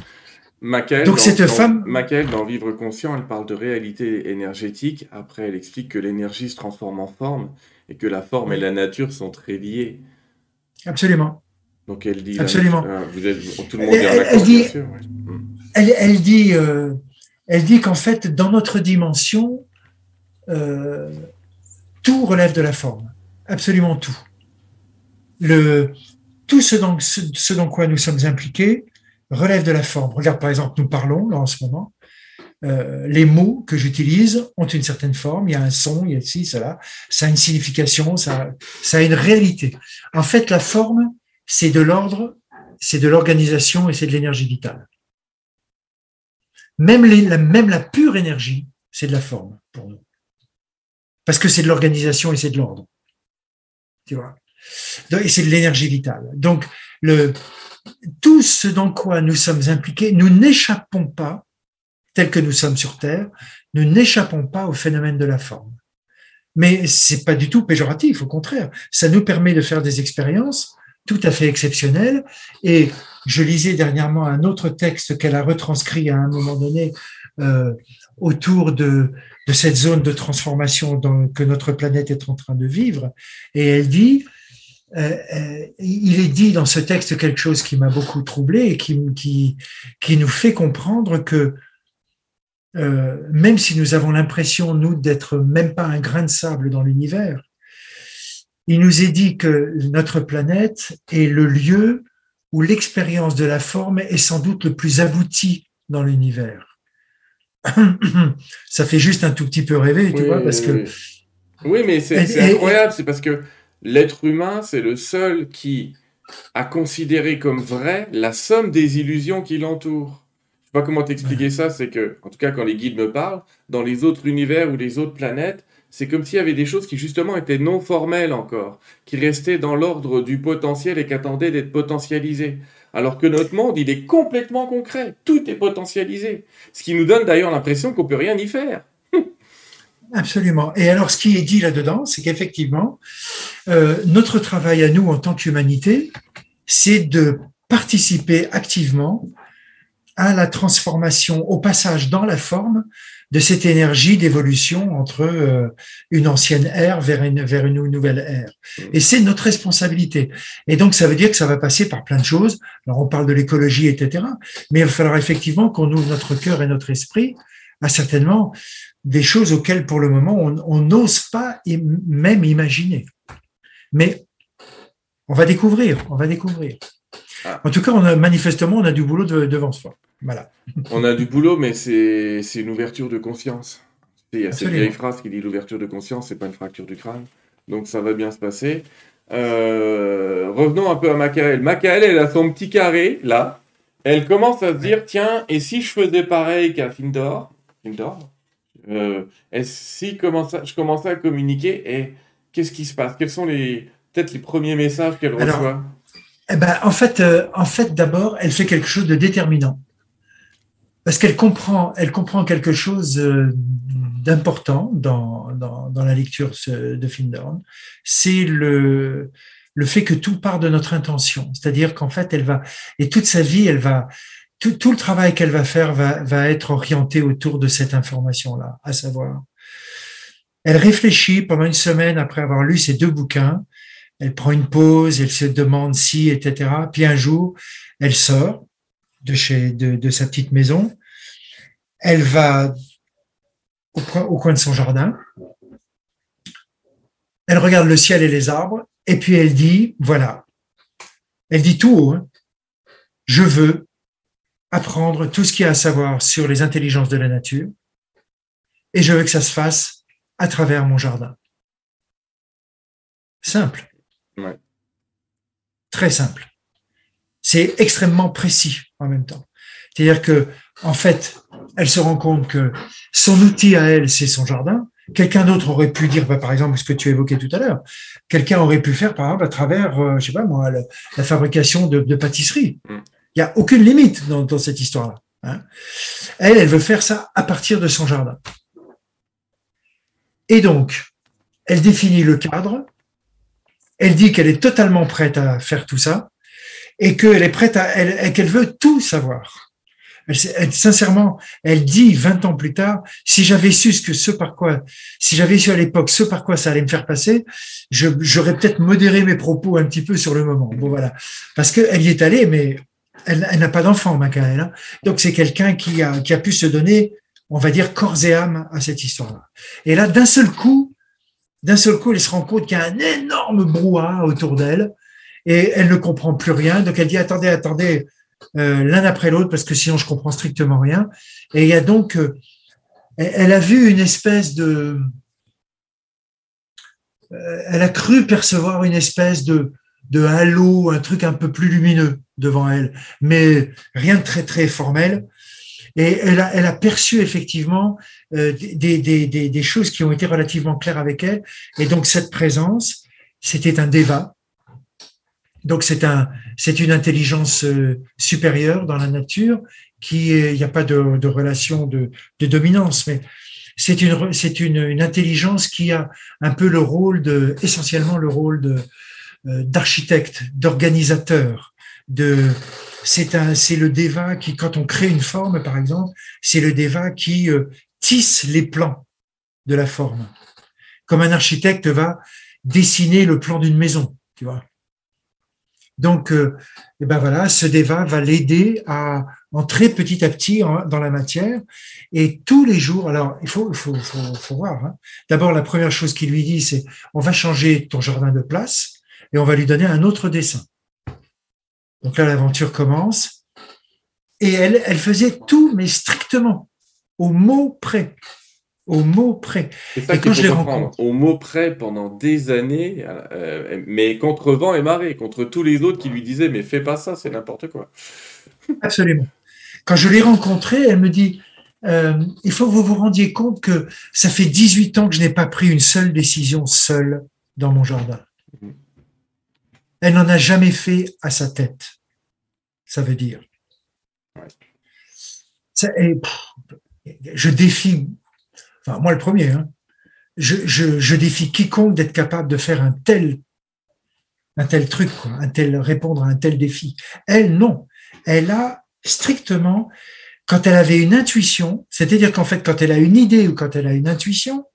Macaël, Donc, dans, cette femme. Macaël, dans Vivre conscient, elle parle de réalité énergétique. Après, elle explique que l'énergie se transforme en forme et que la forme et la nature sont très liées. Absolument. Donc elle dit. Absolument. vous êtes, tout le monde est elle, dit, mm. elle, dit, euh, elle dit qu'en fait, dans notre dimension, euh, tout relève de la forme. Absolument tout. Le, tout ce dans, quoi nous sommes impliqués relève de la forme. Regarde, par exemple, nous parlons là en ce moment. Euh, les mots que j'utilise ont une certaine forme, il y a un son, il y a ci, cela, ça a une signification, ça, ça a une réalité. En fait, la forme, c'est de l'ordre, c'est de l'organisation et c'est de l'énergie vitale. Même, la, pure énergie, c'est de la forme pour nous. Parce que c'est de l'organisation et c'est de l'ordre. Tu vois? Et c'est de l'énergie vitale. Donc, tout ce dans quoi nous sommes impliqués, nous n'échappons pas, tel que nous sommes sur Terre, nous n'échappons pas au phénomène de la forme. Mais c'est pas du tout péjoratif, au contraire. Ça nous permet de faire des expériences tout à fait exceptionnel. Et je lisais dernièrement un autre texte qu'elle a retranscrit à un moment donné euh, autour de, cette zone de transformation que notre planète est en train de vivre. Et elle dit, euh, euh, il est dit dans ce texte quelque chose qui m'a beaucoup troublé et qui, qui, qui nous fait comprendre que euh, même si nous avons l'impression, nous, d'être même pas un grain de sable dans l'univers, il nous est dit que notre planète est le lieu où l'expérience de la forme est sans doute le plus abouti dans l'univers. Ça fait juste un tout petit peu rêver, tu vois, parce que... Oui, mais c'est incroyable, c'est parce que l'être humain, c'est le seul qui a considéré comme vrai la somme des illusions qui l'entourent. Je sais pas comment t'expliquer ça, c'est que, en tout cas, quand les guides me parlent, dans les autres univers ou les autres planètes, c'est comme s'il y avait des choses qui justement étaient non formelles encore, qui restaient dans l'ordre du potentiel et qui attendaient d'être potentialisées. Alors que notre monde, il est complètement concret, tout est potentialisé. Ce qui nous donne d'ailleurs l'impression qu'on peut rien y faire. Absolument. Et alors, ce qui est dit là-dedans, c'est qu'effectivement, euh, notre travail à nous en tant qu'humanité, c'est de participer activement à la transformation, au passage dans la forme de cette énergie d'évolution entre euh, une ancienne ère vers une, vers une nouvelle ère. Et c'est notre responsabilité. Et donc, ça veut dire que ça va passer par plein de choses. Alors, on parle de l'écologie, etc. Mais il va falloir effectivement qu'on ouvre notre cœur et notre esprit à certainement des choses auxquelles, pour le moment, on n'ose pas même imaginer. Mais on va découvrir, on va découvrir. Ah. En tout cas, on a, manifestement, on a du boulot devant soi. Voilà. On a du boulot, mais c'est une ouverture de conscience. Il y a cette vieille phrase qui dit l'ouverture de conscience, c'est pas une fracture du crâne. Donc ça va bien se passer. Euh, revenons un peu à Macaël. Macaël, elle a son petit carré, là. Elle commence à se dire, tiens, et si je faisais pareil qu'à Findor? Findor? Euh, et si je commençais à communiquer, et qu'est-ce qui se passe? Quels sont les peut-être les premiers messages qu'elle reçoit? Eh ben, en fait, euh, en fait d'abord, elle fait quelque chose de déterminant parce qu'elle comprend, elle comprend quelque chose euh, d'important dans, dans, dans, la lecture de Findorn, c'est le, le fait que tout part de notre intention. C'est-à-dire qu'en fait, elle va, et toute sa vie, elle va, tout, tout le travail qu'elle va faire va, va être orienté autour de cette information-là, à savoir, elle réfléchit pendant une semaine après avoir lu ces deux bouquins, elle prend une pause, elle se demande si, etc. Puis un jour, elle sort, de, chez, de, sa petite maison. Elle va au, au, coin de son jardin. Elle regarde le ciel et les arbres. Et puis elle dit, voilà, elle dit tout haut, hein, je veux apprendre tout ce qu'il y a à savoir sur les intelligences de la nature. Et je veux que ça se fasse à travers mon jardin. Simple. Très simple c'est extrêmement précis en même temps. C'est-à-dire que, en fait, elle se rend compte que son outil à elle, c'est son jardin. Quelqu'un d'autre aurait pu dire, bah, par exemple, ce que tu évoquais tout à l'heure. Quelqu'un aurait pu faire, par exemple, à travers, euh, je sais pas moi, la fabrication de, de pâtisserie. Mm. Il n'y a aucune limite dans, dans cette histoire-là. Hein. Elle, elle veut faire ça à partir de son jardin. Et donc, elle définit le cadre. Elle dit qu'elle est totalement prête à faire tout ça et qu'elle est prête à, elle, qu'elle veut tout savoir. Elle, sincèrement, elle dit 20 ans plus tard, si j'avais su ce que ce par quoi, si j'avais su à l'époque ce par quoi ça allait me faire passer, j'aurais peut-être modéré mes propos un petit peu sur le moment. Bon voilà, parce qu'elle y est allée, mais elle, n'a pas d'enfant, Macaël. Donc c'est quelqu'un qui a, qui a pu se donner, on va dire, corps et âme à cette histoire-là. Et là, d'un seul coup, d'un seul coup, elle se rend compte qu'il y a un énorme brouhaha autour d'elle et elle ne comprend plus rien. Donc elle dit attendez, attendez, euh, l'un après l'autre parce que sinon je comprends strictement rien. Et il y a donc, euh, elle a vu une espèce de, euh, elle a cru percevoir une espèce de de halo, un truc un peu plus lumineux devant elle, mais rien de très très formel. Et elle a, elle a perçu effectivement des, des, des, des choses qui ont été relativement claires avec elle. Et donc cette présence, c'était un déva, donc c'est un, c'est une intelligence euh, supérieure dans la nature qui il n'y a pas de, de relation de, de, dominance, mais c'est une, c'est une, une, intelligence qui a un peu le rôle de, essentiellement le rôle de, euh, d'architecte, d'organisateur, de, c'est un, c'est le déva qui, quand on crée une forme, par exemple, c'est le déva qui euh, tisse les plans de la forme. Comme un architecte va dessiner le plan d'une maison, tu vois. Donc, euh, eh ben voilà, ce déva va l'aider à entrer petit à petit dans la matière. Et tous les jours, alors il faut, faut, faut, voir. Hein. D'abord, la première chose qu'il lui dit, c'est on va changer ton jardin de place et on va lui donner un autre dessin. Donc là, l'aventure commence. Et elle, elle faisait tout, mais strictement, au mot près au mot près. et quand je les rencontre. Au mot près pendant des années, euh, mais contre vent et marée, contre tous les autres qui lui disaient mais fais pas ça, c'est n'importe quoi. Absolument. Quand je l'ai rencontrée, elle me dit euh, il faut que vous vous rendiez compte que ça fait 18 ans que je n'ai pas pris une seule décision seule dans mon jardin. Elle n'en a jamais fait à sa tête. Ça veut dire. Ça, je défie Enfin, moi le premier. Hein. je, je, je défie quiconque d'être capable de faire un tel, un tel truc, quoi, un tel répondre à un tel défi. Elle, non. Elle a strictement, quand elle avait une intuition, c'est-à-dire qu'en fait, quand elle a une idée ou quand elle a une intuition,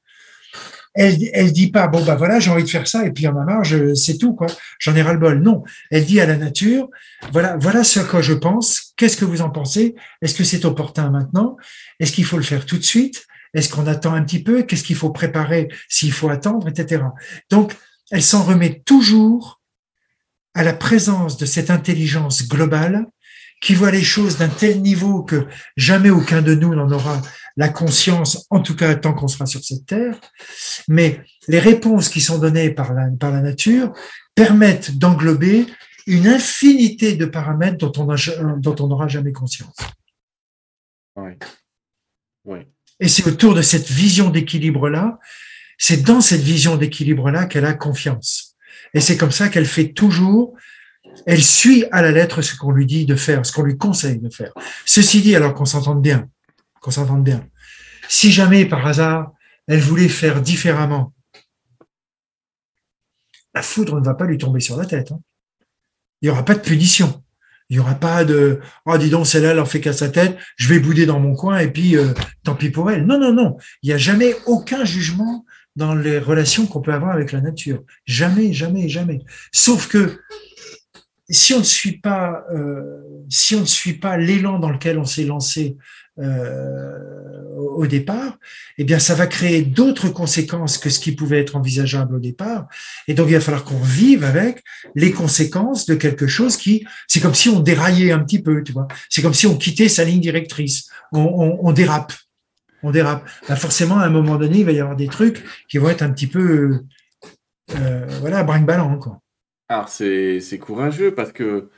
elle, elle dit pas bon bah voilà j'ai envie de faire ça et puis en a marre c'est tout quoi. J'en ai ras le bol non. Elle dit à la nature voilà voilà ce quoi je pense. Qu'est-ce que vous en pensez? Est-ce que c'est opportun maintenant? Est-ce qu'il faut le faire tout de suite? Est-ce qu'on attend un petit peu? Qu'est-ce qu'il faut préparer s'il faut attendre etc donc elle s'en remet toujours à la présence de cette intelligence globale qui voit les choses d'un tel niveau que jamais aucun de nous n'en aura la conscience, en tout cas tant qu'on sera sur cette terre. Mais les réponses qui sont données par la, par la nature permettent d'englober une infinité de paramètres dont on dont on n'aura jamais conscience. Oui. Oui. Et c'est autour de cette vision d'équilibre-là, c'est dans cette vision d'équilibre-là qu'elle a confiance. Et c'est comme ça qu'elle fait toujours elle suit à la lettre ce qu'on lui dit de faire, ce qu'on lui conseille de faire. Ceci dit, alors qu'on s'entende bien, qu'on s'entende bien. Si jamais, par hasard, elle voulait faire différemment, la foudre ne va pas lui tomber sur la tête. Hein. Il n'y aura pas de punition. Il n'y aura pas de oh dis donc celle-là elle en fait qu'à sa tête, je vais bouder dans mon coin et puis euh, tant pis pour elle. Non non non, il n'y a jamais aucun jugement dans les relations qu'on peut avoir avec la nature. Jamais jamais jamais. Sauf que si on ne suit pas, euh, si on ne suit pas l'élan dans lequel on s'est lancé euh, au départ, eh bien, ça va créer d'autres conséquences que ce qui pouvait être envisageable au départ. Et donc, il va falloir qu'on vive avec les conséquences de quelque chose qui, c'est comme si on déraillait un petit peu, tu vois. C'est comme si on quittait sa ligne directrice. On, on, on dérape, on dérape. Ben, forcément, à un moment donné, il va y avoir des trucs qui vont être un petit peu, euh, voilà, brinque-ballant, quoi. Alors, c'est courageux parce que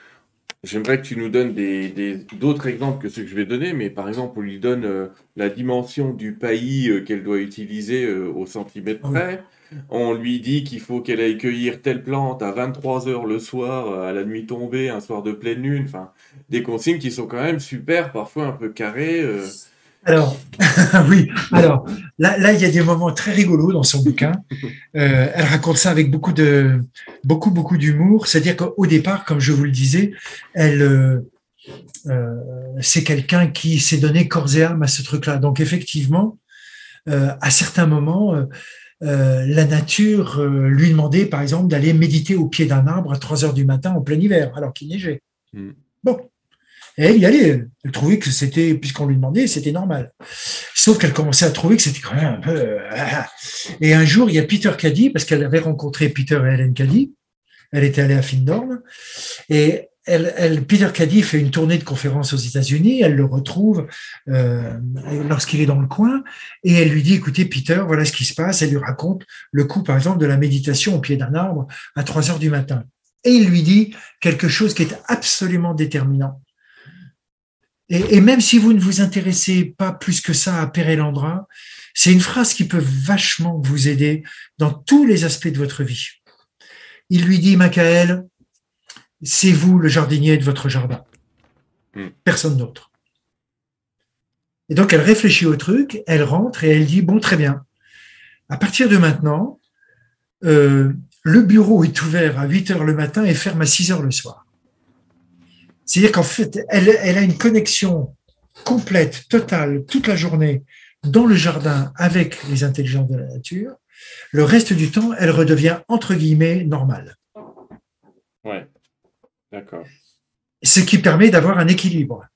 j'aimerais que tu nous donnes des, d'autres exemples que ceux que je vais donner, mais par exemple, on lui donne euh, la dimension du pays euh, qu'elle doit utiliser euh, au centimètre ah près. On lui dit qu'il faut qu'elle aille cueillir telle plante à 23 heures le soir, à la nuit tombée, un soir de pleine lune. Enfin, des consignes qui sont quand même super, parfois un peu carrées. Alors, oui, alors là, là, il y a des moments très rigolos dans son bouquin. Euh, elle raconte ça avec beaucoup de, beaucoup, beaucoup d'humour. C'est-à-dire qu'au départ, comme je vous le disais, elle, euh, euh c'est quelqu'un qui s'est donné corps et âme à ce truc-là. Donc, effectivement, à certains moments, la nature lui demandait, par exemple, d'aller méditer au pied d'un arbre à 3 heures du matin en plein hiver, alors qu'il neigeait. Mm. Bon, et elle y allait. Elle trouvait que c'était, puisqu'on lui demandait, c'était normal. Sauf qu'elle commençait à trouver que c'était quand même un peu. Euh, et un jour, il y a Peter Caddy, parce qu'elle avait rencontré Peter et Helen Caddy. Elle était allée à Findorn. Et elle, elle, Peter Caddy fait une tournée de conférences aux États-Unis. Elle le retrouve euh, lorsqu'il est dans le coin et elle lui dit "Écoutez, Peter, voilà ce qui se passe." Elle lui raconte le coup, par exemple, de la méditation au pied d'un arbre à 3 heures du matin. Et il lui dit quelque chose qui est absolument déterminant. Et, même si vous ne vous intéressez pas plus que ça à Pérélandra, c'est une phrase qui peut vachement vous aider dans tous les aspects de votre vie. Il lui dit, Michael, c'est vous le jardinier de votre jardin. Hmm. Personne d'autre. Et donc elle réfléchit au truc, elle rentre et elle dit, bon, très bien. À partir de maintenant, euh, le bureau est ouvert à 8 heures le matin et ferme à 6 heures le soir. C'est-à-dire qu'en fait, elle, a une connexion complète, totale, toute la journée dans le jardin avec les intelligences de la nature. Le reste du temps, elle redevient entre guillemets normale. Ouais, d'accord. Ce qui permet d'avoir un équilibre.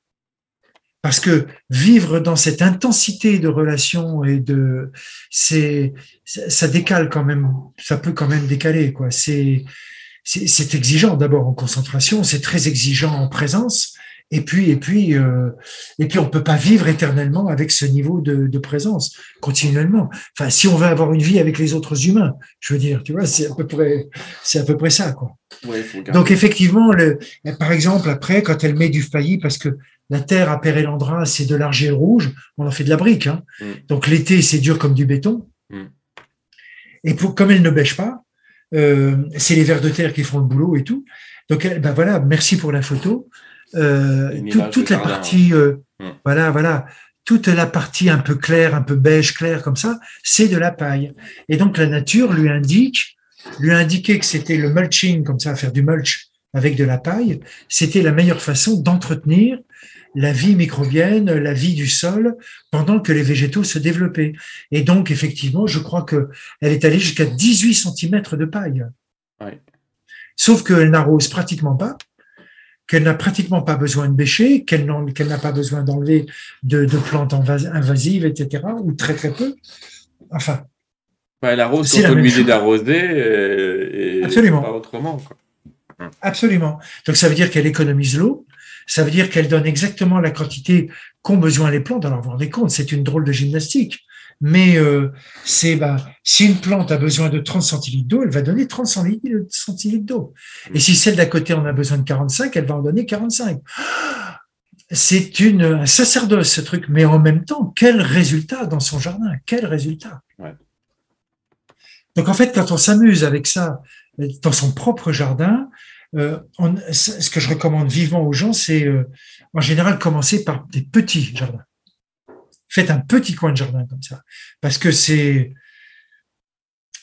Parce que vivre dans cette intensité de relation et de, c'est, ça décale quand même, ça peut quand même décaler, quoi. C'est, c'est exigeant d'abord en concentration, c'est très exigeant en présence. Et puis, et puis, euh, et puis, on peut pas vivre éternellement avec ce niveau de, de, présence continuellement. Enfin, si on veut avoir une vie avec les autres humains, je veux dire, tu vois, c'est à peu près, c'est à peu près ça, quoi. Donc effectivement, le, par exemple, après, quand elle met du failli, parce que la terre à Pérélandrin, c'est de l'argile rouge, on en fait de la brique. Hein. Mm. Donc l'été, c'est dur comme du béton. Mm. Et pour, comme elle ne bêche pas, c'est les vers de terre qui font le boulot et tout. Donc, ben voilà, merci pour la photo. Euh, toute la partie, euh, hmm. voilà, voilà, toute la partie un peu claire, un peu beige clair comme ça, c'est de la paille. Et donc la nature lui indique, lui indiquait que c'était le mulching, comme ça, faire du mulch avec de la paille, c'était la meilleure façon d'entretenir la vie microbienne, la vie du sol, pendant que les végétaux se développaient. Et donc, effectivement, je crois que elle est allée jusqu'à 18 cm de paille. Sauf qu'elle n'arrose pratiquement pas, qu'elle n'a pratiquement pas besoin de bêcher, qu'elle n'a pas besoin d'enlever de, plantes invasives, etc., ou très très peu. Enfin. elle arrose quand on lui dit d'arroser, et, Absolument. pas autrement. Absolument. Donc ça veut dire qu'elle économise l'eau, ça veut dire qu'elle donne exactement la quantité qu'ont besoin les plantes. Alors vous vous rendez compte, c'est une drôle de gymnastique. Mais euh, c'est bah, si une plante a besoin de 30 centilitres d'eau, elle va donner 30 centilitres d'eau. Et si celle d'à côté en a besoin de 45, elle va en donner 45. C'est une un sacerdoce ce truc, mais en même temps, quel résultat dans son jardin? Quel résultat? Donc en fait, quand on s'amuse avec ça dans son propre jardin, euh, ce que je recommande vivement aux gens, c'est euh, en général commencer par des petits jardins. Faites un petit coin de jardin comme ça, parce que c'est,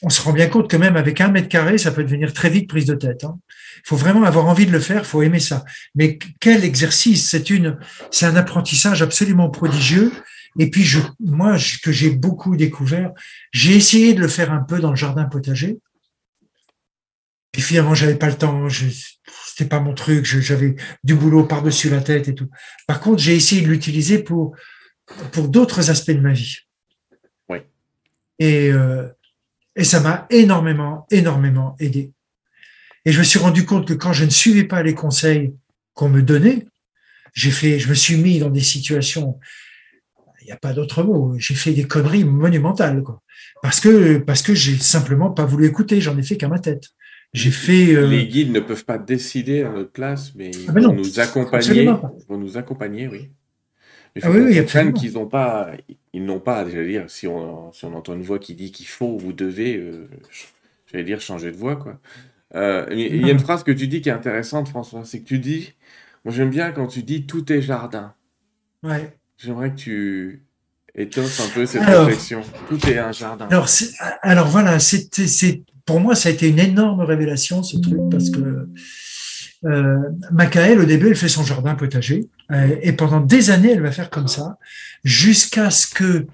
on se rend bien compte que même avec un mètre carré, ça peut devenir très vite prise de tête. Il hein. faut vraiment avoir envie de le faire, faut aimer ça. Mais quel exercice? C'est une, c'est un apprentissage absolument prodigieux. Et puis je, moi, que j'ai beaucoup découvert, j'ai essayé de le faire un peu dans le jardin potager. Puis finalement, j'avais pas le temps, c'était pas mon truc, j'avais du boulot par-dessus la tête et tout. Par contre, j'ai essayé de l'utiliser pour pour d'autres aspects de ma vie. Oui. Et euh, et ça m'a énormément, énormément aidé. Et je me suis rendu compte que quand je ne suivais pas les conseils qu'on me donnait, j'ai fait, je me suis mis dans des situations, il n'y a pas d'autre mot, j'ai fait des conneries monumentales, quoi. Parce que, parce que j'ai simplement pas voulu écouter, j'en ai fait qu'à ma tête. J'ai fait. Euh, les guides ne peuvent pas décider à notre place, mais ils ah ben vont nous accompagner. Ils vont nous accompagner, oui. Mais ah oui, oui, qu'ils n'ont pas, ils n'ont pas, j'allais dire, si on, si on entend une voix qui dit qu'il faut, vous devez, euh, j'allais dire, changer de voix, quoi. Euh, il y a une phrase que tu dis qui est intéressante, François, c'est que tu dis, moi j'aime bien quand tu dis tout est jardin. Ouais. J'aimerais que tu étoffes un peu cette réflexion. Tout est un jardin. Alors, alors voilà, c'est pour moi, ça a été une énorme révélation, ce truc, parce que euh, au début, elle fait son jardin potager, euh, et pendant des années, elle va faire comme ça, jusqu'à ce que,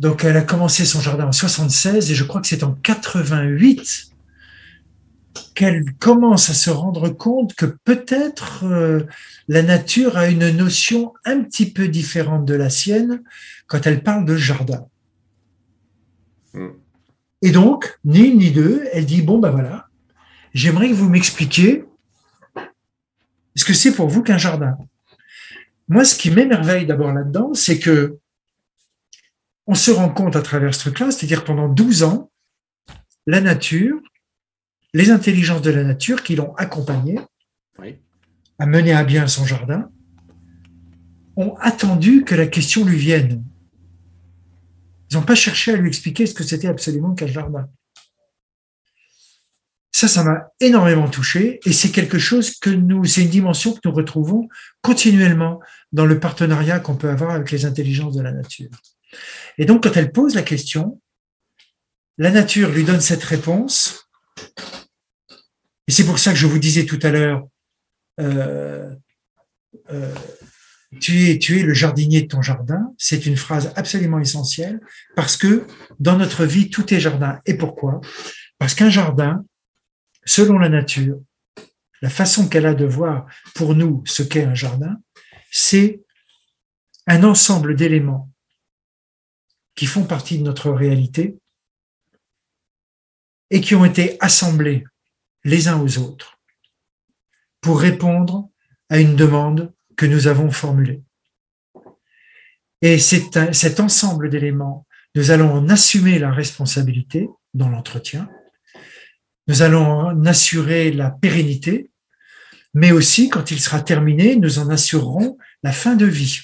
donc, elle a commencé son jardin en 76, et je crois que c'est en 88 qu'elle commence à se rendre compte que peut-être euh, la nature a une notion un petit peu différente de la sienne quand elle parle de jardin. Et donc, ni une ni deux, elle dit, bon, ben voilà, j'aimerais que vous m'expliquiez ce que c'est pour vous qu'un jardin. Moi, ce qui m'émerveille d'abord là-dedans, c'est que on se rend compte à travers ce truc-là, c'est-à-dire pendant 12 ans, la nature, les intelligences de la nature qui l'ont accompagné à mener à bien son jardin, ont attendu que la question lui vienne. Ils n'ont pas cherché à lui expliquer ce que c'était absolument qu'un jardin. Ça, ça m'a énormément touché et c'est quelque chose que nous, c'est une dimension que nous retrouvons continuellement dans le partenariat qu'on peut avoir avec les intelligences de la nature. Et donc, quand elle pose la question, la nature lui donne cette réponse. Et c'est pour ça que je vous disais tout à l'heure, euh, euh, tu es, tu es le jardinier de ton jardin. C'est une phrase absolument essentielle parce que dans notre vie, tout est jardin. Et pourquoi? Parce qu'un jardin, selon la nature, la façon qu'elle a de voir pour nous ce qu'est un jardin, c'est un ensemble d'éléments qui font partie de notre réalité et qui ont été assemblés les uns aux autres pour répondre à une demande que nous avons formulé. Et c'est cet ensemble d'éléments, nous allons en assumer la responsabilité dans l'entretien, nous allons en assurer la pérennité, mais aussi quand il sera terminé, nous en assurerons la fin de vie.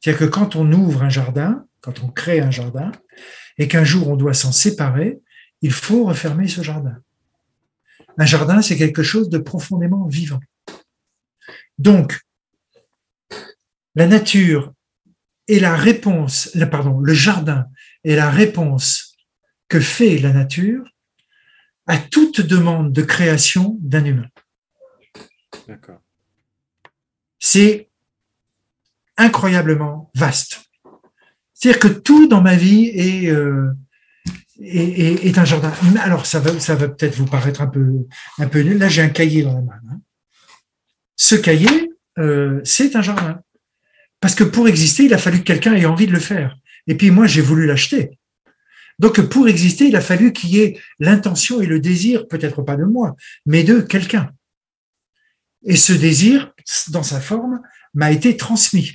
C'est-à-dire que quand on ouvre un jardin, quand on crée un jardin, et qu'un jour on doit s'en séparer, il faut refermer ce jardin. Un jardin, c'est quelque chose de profondément vivant. Donc, la nature est la réponse, pardon, le jardin est la réponse que fait la nature à toute demande de création d'un humain. D'accord. C'est incroyablement vaste. C'est-à-dire que tout dans ma vie est, euh, est, un jardin. Alors, ça va, ça va peut-être vous paraître un peu, un peu nul. Là, j'ai un cahier dans la main. Hein. Ce cahier, euh, c'est un jardin. Parce que pour exister, il a fallu que quelqu'un ait envie de le faire. Et puis moi, j'ai voulu l'acheter. Donc pour exister, il a fallu qu'il y ait l'intention et le désir, peut-être pas de moi, mais de quelqu'un. Et ce désir, dans sa forme, m'a été transmis.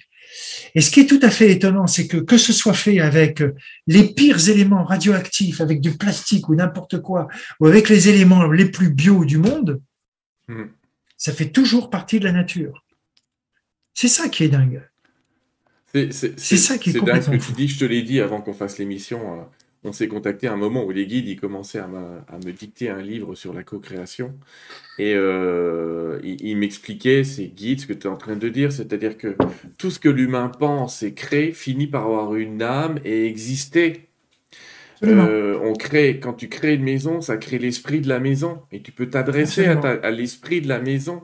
Et ce qui est tout à fait étonnant, c'est que que ce soit fait avec les pires éléments radioactifs, avec du plastique ou n'importe quoi, ou avec les éléments les plus bio du monde, hmm. ça fait toujours partie de la nature. C'est ça qui est dingue. C'est ça qui est, dingue ce que tu dis. Je te l'ai dit avant qu'on fasse l'émission. Euh, on s'est contacté à un moment où les guides ils commençaient à, me dicter un livre sur la co-création. Et euh, ils, m'expliquaient, ces guides, ce que tu es en train de dire, c'est-à-dire que tout ce que l'humain pense et crée finit par avoir une âme et exister. Euh, on crée, quand tu crées une maison, ça crée l'esprit de la maison. Et tu peux t'adresser à l'esprit de la maison.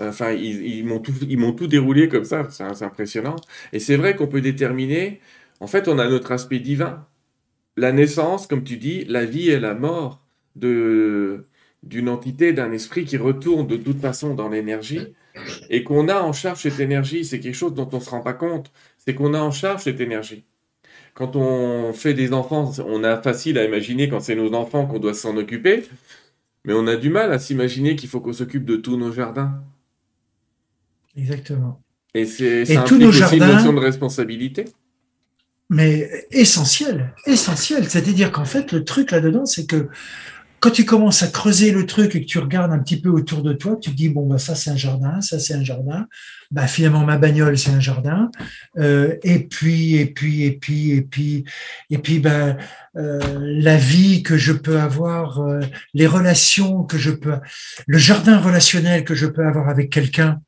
Enfin, ils, m'ont tout, ils m'ont tout déroulé comme ça, c'est impressionnant. Et c'est vrai qu'on peut déterminer, en fait, on a notre aspect divin. La naissance, comme tu dis, la vie et la mort de, d'une entité, d'un esprit qui retourne de toute façon dans l'énergie et qu'on a en charge cette énergie. C'est quelque chose dont on ne se rend pas compte. C'est qu'on a en charge cette énergie. Quand on fait des enfants, on a facile à imaginer quand c'est nos enfants qu'on doit s'en occuper, mais on a du mal à s'imaginer qu'il faut qu'on s'occupe de tous nos jardins. Exactement. Et c'est tous nos aussi une notion de responsabilité. Mais essentiel, essentiel. C'est-à-dire qu'en fait, le truc là-dedans, c'est que quand tu commences à creuser le truc et que tu regardes un petit peu autour de toi, tu te dis bon bah ça c'est un jardin, ça c'est un jardin. Bah finalement ma bagnole c'est un jardin. Euh, et puis et puis et puis et puis et puis bah euh, la vie que je peux avoir, euh, les relations que je peux, le jardin relationnel que je peux avoir avec quelqu'un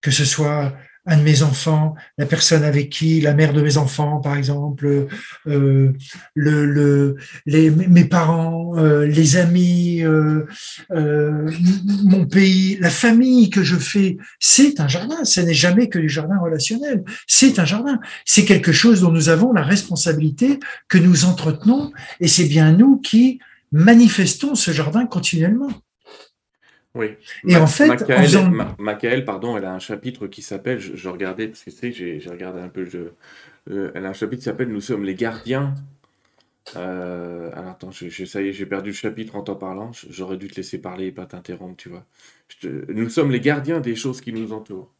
que ce soit un de mes enfants, la personne avec qui, la mère de mes enfants, par exemple, euh, le, le, les, mes parents, euh, les amis, euh, mon pays, la famille que je fais, c'est un jardin. Ce n'est jamais que du jardin relationnel. C'est un jardin. C'est quelque chose dont nous avons la responsabilité, que nous entretenons, et c'est bien nous qui manifestons ce jardin continuellement. Oui. Et en fait, Macaël, pardon, elle a un chapitre qui s'appelle, je, regardais, parce que tu sais, j'ai regardé un peu, euh, elle a un chapitre qui s'appelle Nous sommes les gardiens. Euh, alors attends, je, ça y est, j'ai perdu le chapitre en t'en parlant. J'aurais dû te laisser parler et pas t'interrompre, tu vois. nous sommes les gardiens des choses qui nous entourent.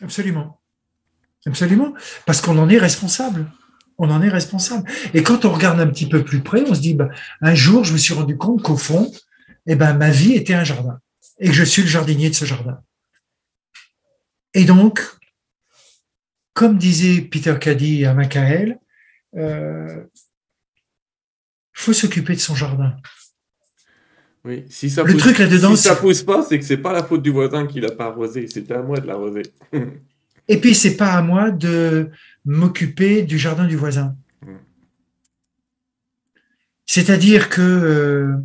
Absolument. Absolument. Parce qu'on en est responsable. On en est responsable. Et quand on regarde un petit peu plus près, on se dit, bah, un jour, je me suis rendu compte qu'au fond, eh ben, ma vie était un jardin et que je suis le jardinier de ce jardin. Et donc, comme disait Peter Caddy à Macaël, il euh, faut s'occuper de son jardin. Oui, si ça le pousse, truc là-dedans, si ça pousse pas, c'est que c'est pas la faute du voisin qui l'a pas arrosé, c'était à moi de l'arroser. Et puis c'est pas à moi de m'occuper du jardin du voisin. Mm. C'est-à-dire que euh,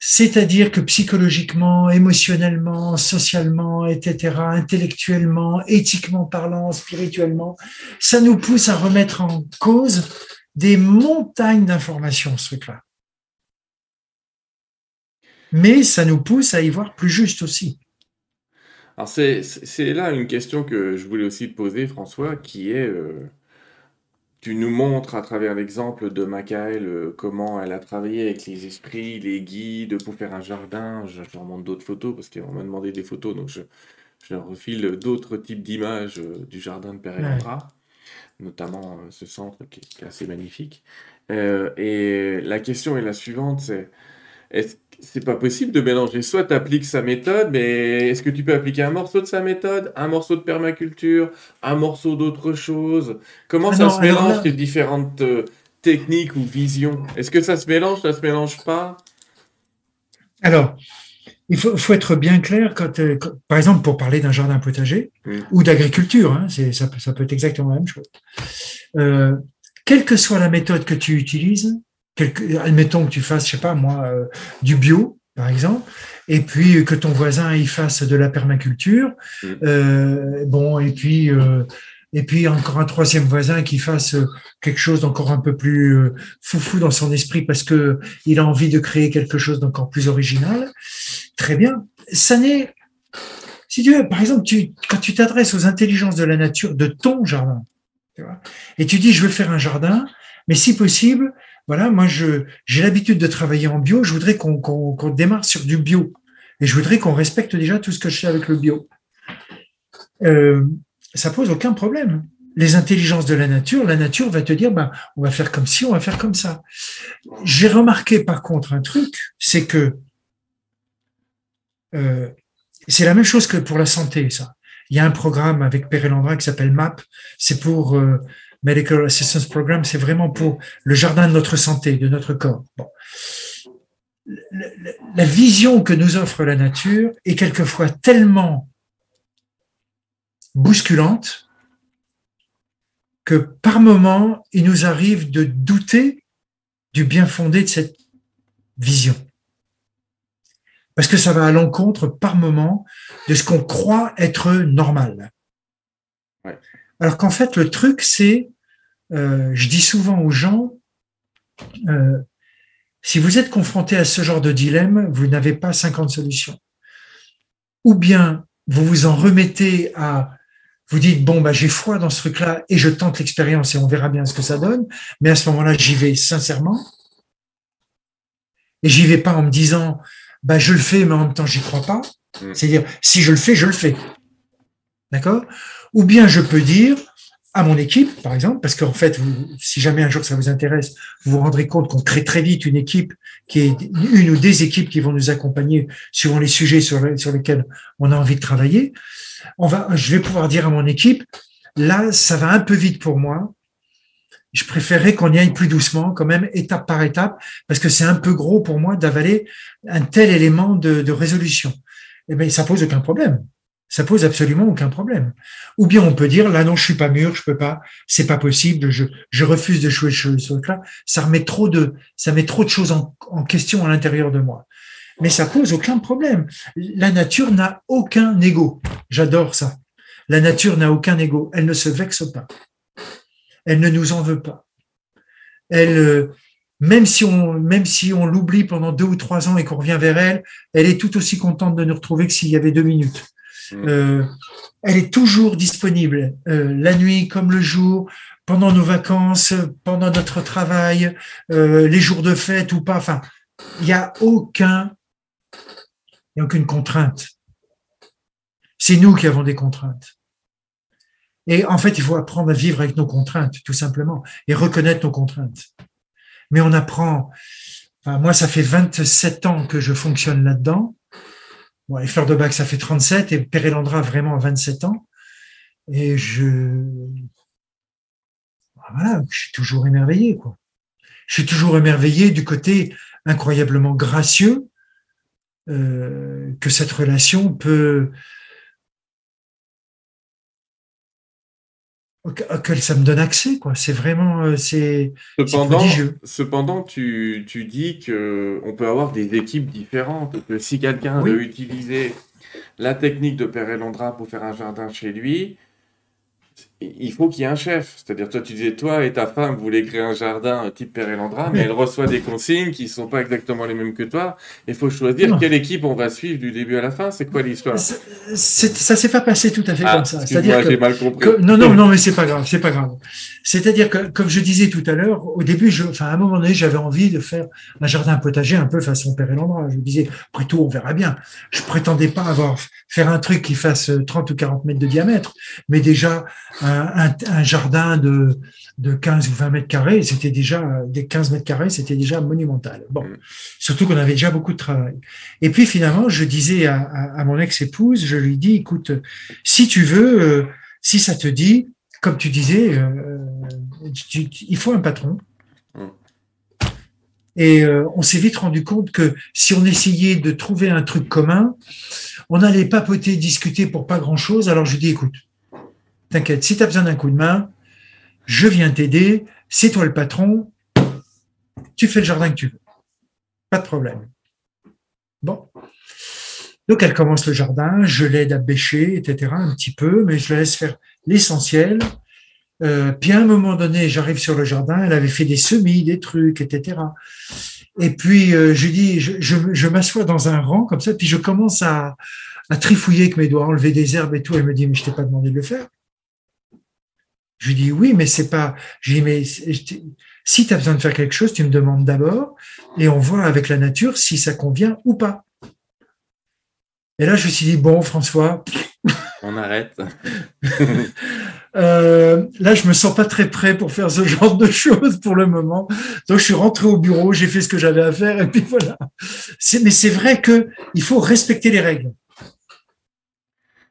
c'est-à-dire que psychologiquement, émotionnellement, socialement, etc., intellectuellement, éthiquement parlant, spirituellement, ça nous pousse à remettre en cause des montagnes d'informations, ce truc-là. Mais ça nous pousse à y voir plus juste aussi. Alors c'est là une question que je voulais aussi poser, François, qui est... Euh, tu nous montres à travers l'exemple de Macaël euh, comment elle a travaillé avec les esprits, les guides pour faire un jardin. Je, leur montre d'autres photos parce qu'on m'a demandé des photos, donc je, je leur refile d'autres types d'images euh, du jardin de Père notamment euh, ce centre qui, qui, est assez magnifique. et la question est la suivante, c'est est-ce c'est pas possible de mélanger. Soit tu appliques sa méthode, mais est-ce que tu peux appliquer un morceau de sa méthode, un morceau de permaculture, un morceau d'autre chose? Comment ah ça se mélange, ces différentes euh, techniques ou visions? Est-ce que ça se mélange, ça se mélange pas? Alors, il faut, être bien clair quand, par exemple, pour parler d'un jardin potager ou d'agriculture, hein, ça, ça, peut être exactement la même chose. Euh, quelle que soit la méthode que tu utilises, admettons que tu fasses, je sais pas moi, euh, du bio, par exemple, et puis que ton voisin y fasse de la permaculture, mm. euh, bon, et puis euh, et puis encore un troisième voisin qui fasse quelque chose d'encore un peu plus foufou dans son esprit parce que il a envie de créer quelque chose d'encore plus original. Très bien. Ça n'est, si tu veux, par exemple, tu, quand tu t'adresses aux intelligences de la nature de ton jardin, et tu dis, je veux faire un jardin, mais si possible, voilà, moi, je, j'ai l'habitude de travailler en bio, je voudrais qu'on, démarre sur du bio. Et je voudrais qu'on respecte déjà tout ce que je fais avec le bio. Euh, ça pose aucun problème. Les intelligences de la nature, la nature va te dire, ben, on va faire comme ci, on va faire comme ça. J'ai remarqué par contre un truc, c'est que euh, c'est la même chose que pour la santé, ça. Il y a un programme avec Landra qui s'appelle MAP. C'est pour euh, Medical Assistance Program. C'est vraiment pour le jardin de notre santé, de notre corps. Bon. La vision que nous offre la nature est quelquefois tellement bousculante que par moment, il nous arrive de douter du bien fondé de cette vision parce que ça va à l'encontre par moment de ce qu'on croit être normal. Alors qu'en fait, le truc, c'est, euh, je dis souvent aux gens, euh, si vous êtes confronté à ce genre de dilemme, vous n'avez pas 50 solutions. Ou bien vous vous en remettez à, vous dites, bon, bah, j'ai foi dans ce truc-là et je tente l'expérience et on verra bien ce que ça donne. Mais à ce moment-là, j'y vais sincèrement. Et j'y vais pas en me disant, bah, je le fais, mais en même temps, j'y crois pas. Mm. C'est-à-dire, si je le fais, je le fais. D'accord? Ou bien je peux dire à mon équipe, par exemple, parce qu'en fait, si jamais un jour ça vous intéresse, vous vous rendrez compte qu'on crée très vite une équipe qui est une ou des équipes qui vont nous accompagner suivant les sujets sur, lesquels on a envie de travailler. On va, je vais pouvoir dire à mon équipe, là, ça va un peu vite pour moi je préférerais qu'on y aille plus doucement, quand même, étape par étape, parce que c'est un peu gros pour moi d'avaler un tel élément de, résolution. Eh bien, ça pose aucun problème. Ça pose absolument aucun problème. Ou bien on peut dire, là non, je suis pas mûr, je peux pas, c'est pas possible, je, je refuse de jouer ce truc-là. Ça remet trop de, ça met trop de choses en, question à l'intérieur de moi. Mais ça pose aucun problème. La nature n'a aucun ego. J'adore ça. La nature n'a aucun ego. Elle ne se vexe pas. Elle ne nous en veut pas. Elle, euh, même si on, même si on l'oublie pendant deux ou trois ans et qu'on revient vers elle, elle est tout aussi contente de nous retrouver que s'il y avait deux minutes. Euh, elle est toujours disponible, euh, la nuit comme le jour, pendant nos vacances, pendant notre travail, les jours de fête ou pas. Enfin, il n'y a aucun, il a aucune contrainte. C'est nous qui avons des contraintes. Et en fait, il faut apprendre à vivre avec nos contraintes, tout simplement, et reconnaître nos contraintes. Mais on apprend. Moi, ça fait 27 ans que je fonctionne là-dedans. Bon, les fleurs de bac, ça fait 37, et Pérélandra vraiment 27 ans. Et je, voilà, je suis toujours émerveillé, quoi. Je suis toujours émerveillé du côté incroyablement gracieux euh, que cette relation peut auquel ça me donne accès, quoi. C'est vraiment, euh, c'est cependant, cependant, tu, tu dis que on peut avoir des équipes différentes. Que si quelqu'un veut utiliser la technique de Père Elandra pour faire un jardin chez lui, il faut qu'il y ait un chef. C'est-à-dire, toi, tu disais, toi et ta femme voulez créer un jardin type Père Elandra, mais elle reçoit des consignes qui ne sont pas exactement les mêmes que toi. Il faut choisir quelle équipe on va suivre du début à la fin. C'est quoi l'histoire? Ça s'est pas passé tout à fait ah, comme ça. C'est-à-dire mal compris. non, non, non, mais c'est pas grave, c'est pas grave. C'est-à-dire que, comme je disais tout à l'heure, au début, je, enfin, à un moment donné, j'avais envie de faire un jardin potager un peu façon Père Elandra. Je me disais, après tout, on verra bien. Je prétendais pas avoir faire un truc qui fasse 30 ou 40 mètres de diamètre, mais déjà un, un, jardin de, de 15 ou 20 mètres carrés, c'était déjà, des 15 mètres carrés, c'était déjà monumental. Bon, mm. surtout qu'on avait déjà beaucoup de travail. Et puis finalement, je disais à, à, mon ex-épouse, je lui dis, écoute, si tu veux, euh, si ça te dit, comme tu disais, euh, il faut un patron. Mm. Et euh, on s'est vite rendu compte que si on essayait de trouver un truc commun, on allait papoter, discuter pour pas grand-chose. Alors je lui dis, écoute, t'inquiète, si tu as besoin d'un coup de main, je viens t'aider, c'est toi le patron, tu fais le jardin que tu veux. Pas de problème. Bon. Donc elle commence le jardin, je l'aide à bêcher, etc. un petit peu, mais je la laisse faire l'essentiel. Euh, puis à un moment donné, j'arrive sur le jardin, elle avait fait des semis, des trucs, etc. Et puis euh, je dis, je, je, m'assois dans un rang comme ça, puis je commence à, à trifouiller avec mes doigts, enlever des herbes et tout. Elle me dit, mais je t'ai pas demandé de le faire. Je lui dis, oui, mais c'est pas. Je dis, mais si tu as besoin de faire quelque chose, tu me demandes d'abord, et on voit avec la nature si ça convient ou pas. Et là, je me suis dit, bon, François. On arrête. euh, là, je me sens pas très prêt pour faire ce genre de choses pour le moment. Donc, je suis rentré au bureau, j'ai fait ce que j'avais à faire, et puis voilà. Mais c'est vrai que il faut respecter les règles.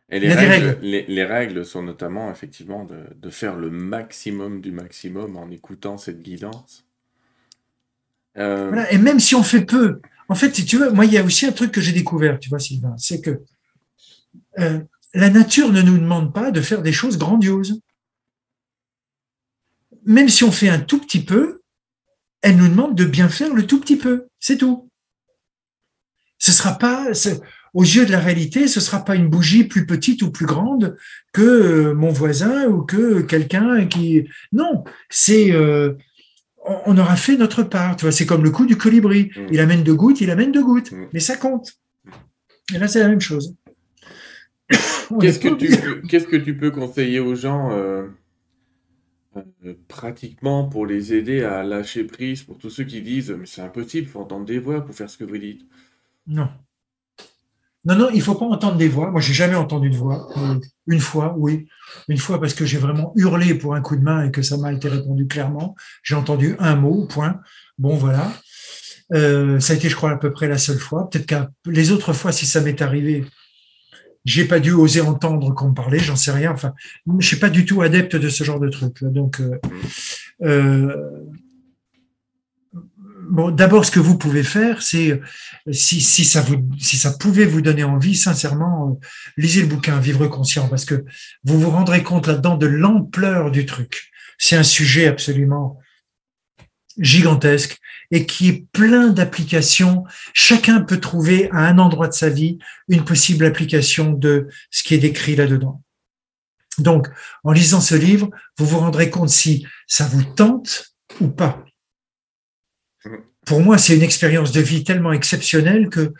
Et les, règles, Les, règles, sont notamment, effectivement, de, de, faire le maximum du maximum en écoutant cette guidance. Euh... Voilà. Et même si on fait peu, en fait, si tu veux, moi, il y a aussi un truc que j'ai découvert, tu vois, Sylvain, c'est que euh, la nature ne nous demande pas de faire des choses grandioses. Même si on fait un tout petit peu, elle nous demande de bien faire le tout petit peu. C'est tout. Ce sera pas, aux yeux de la réalité, ce sera pas une bougie plus petite ou plus grande que euh, mon voisin ou que quelqu'un qui. Non, c'est euh, on aura fait notre part. Tu vois, c'est comme le coup du colibri. Mm. Il amène deux gouttes, il amène deux gouttes, mm. mais ça compte. Et là, c'est la même chose. Qu'est-ce que, tu peux, qu'est-ce que tu peux conseiller aux gens euh, euh, pratiquement pour les aider à lâcher prise, pour tous ceux qui disent mais c'est impossible, il faut entendre des voix pour faire ce que vous dites? Non. Non, non, il faut pas entendre des voix. Moi, j'ai jamais entendu de voix. Euh, une fois, oui. Une fois parce que j'ai vraiment hurlé pour un coup de main et que ça m'a été répondu clairement. J'ai entendu un mot, point. Bon, voilà. Euh, ça a été, je crois, à peu près la seule fois. Peut-être que les autres fois, si ça m'est arrivé, j'ai pas dû oser entendre qu'on me parlait, j'en sais rien. Enfin, je suis pas du tout adepte de ce genre de truc. Donc, euh, euh d'abord, ce que vous pouvez faire, c'est si, si, ça vous, si ça pouvait vous donner envie, sincèrement, euh, lisez le bouquin Vivre conscient, parce que vous vous rendrez compte là-dedans de l'ampleur du truc. C'est un sujet absolument gigantesque et qui est plein d'applications. Chacun peut trouver à un endroit de sa vie une possible application de ce qui est décrit là-dedans. Donc, en lisant ce livre, vous vous rendrez compte si ça vous tente ou pas pour moi, c'est une expérience de vie tellement exceptionnelle que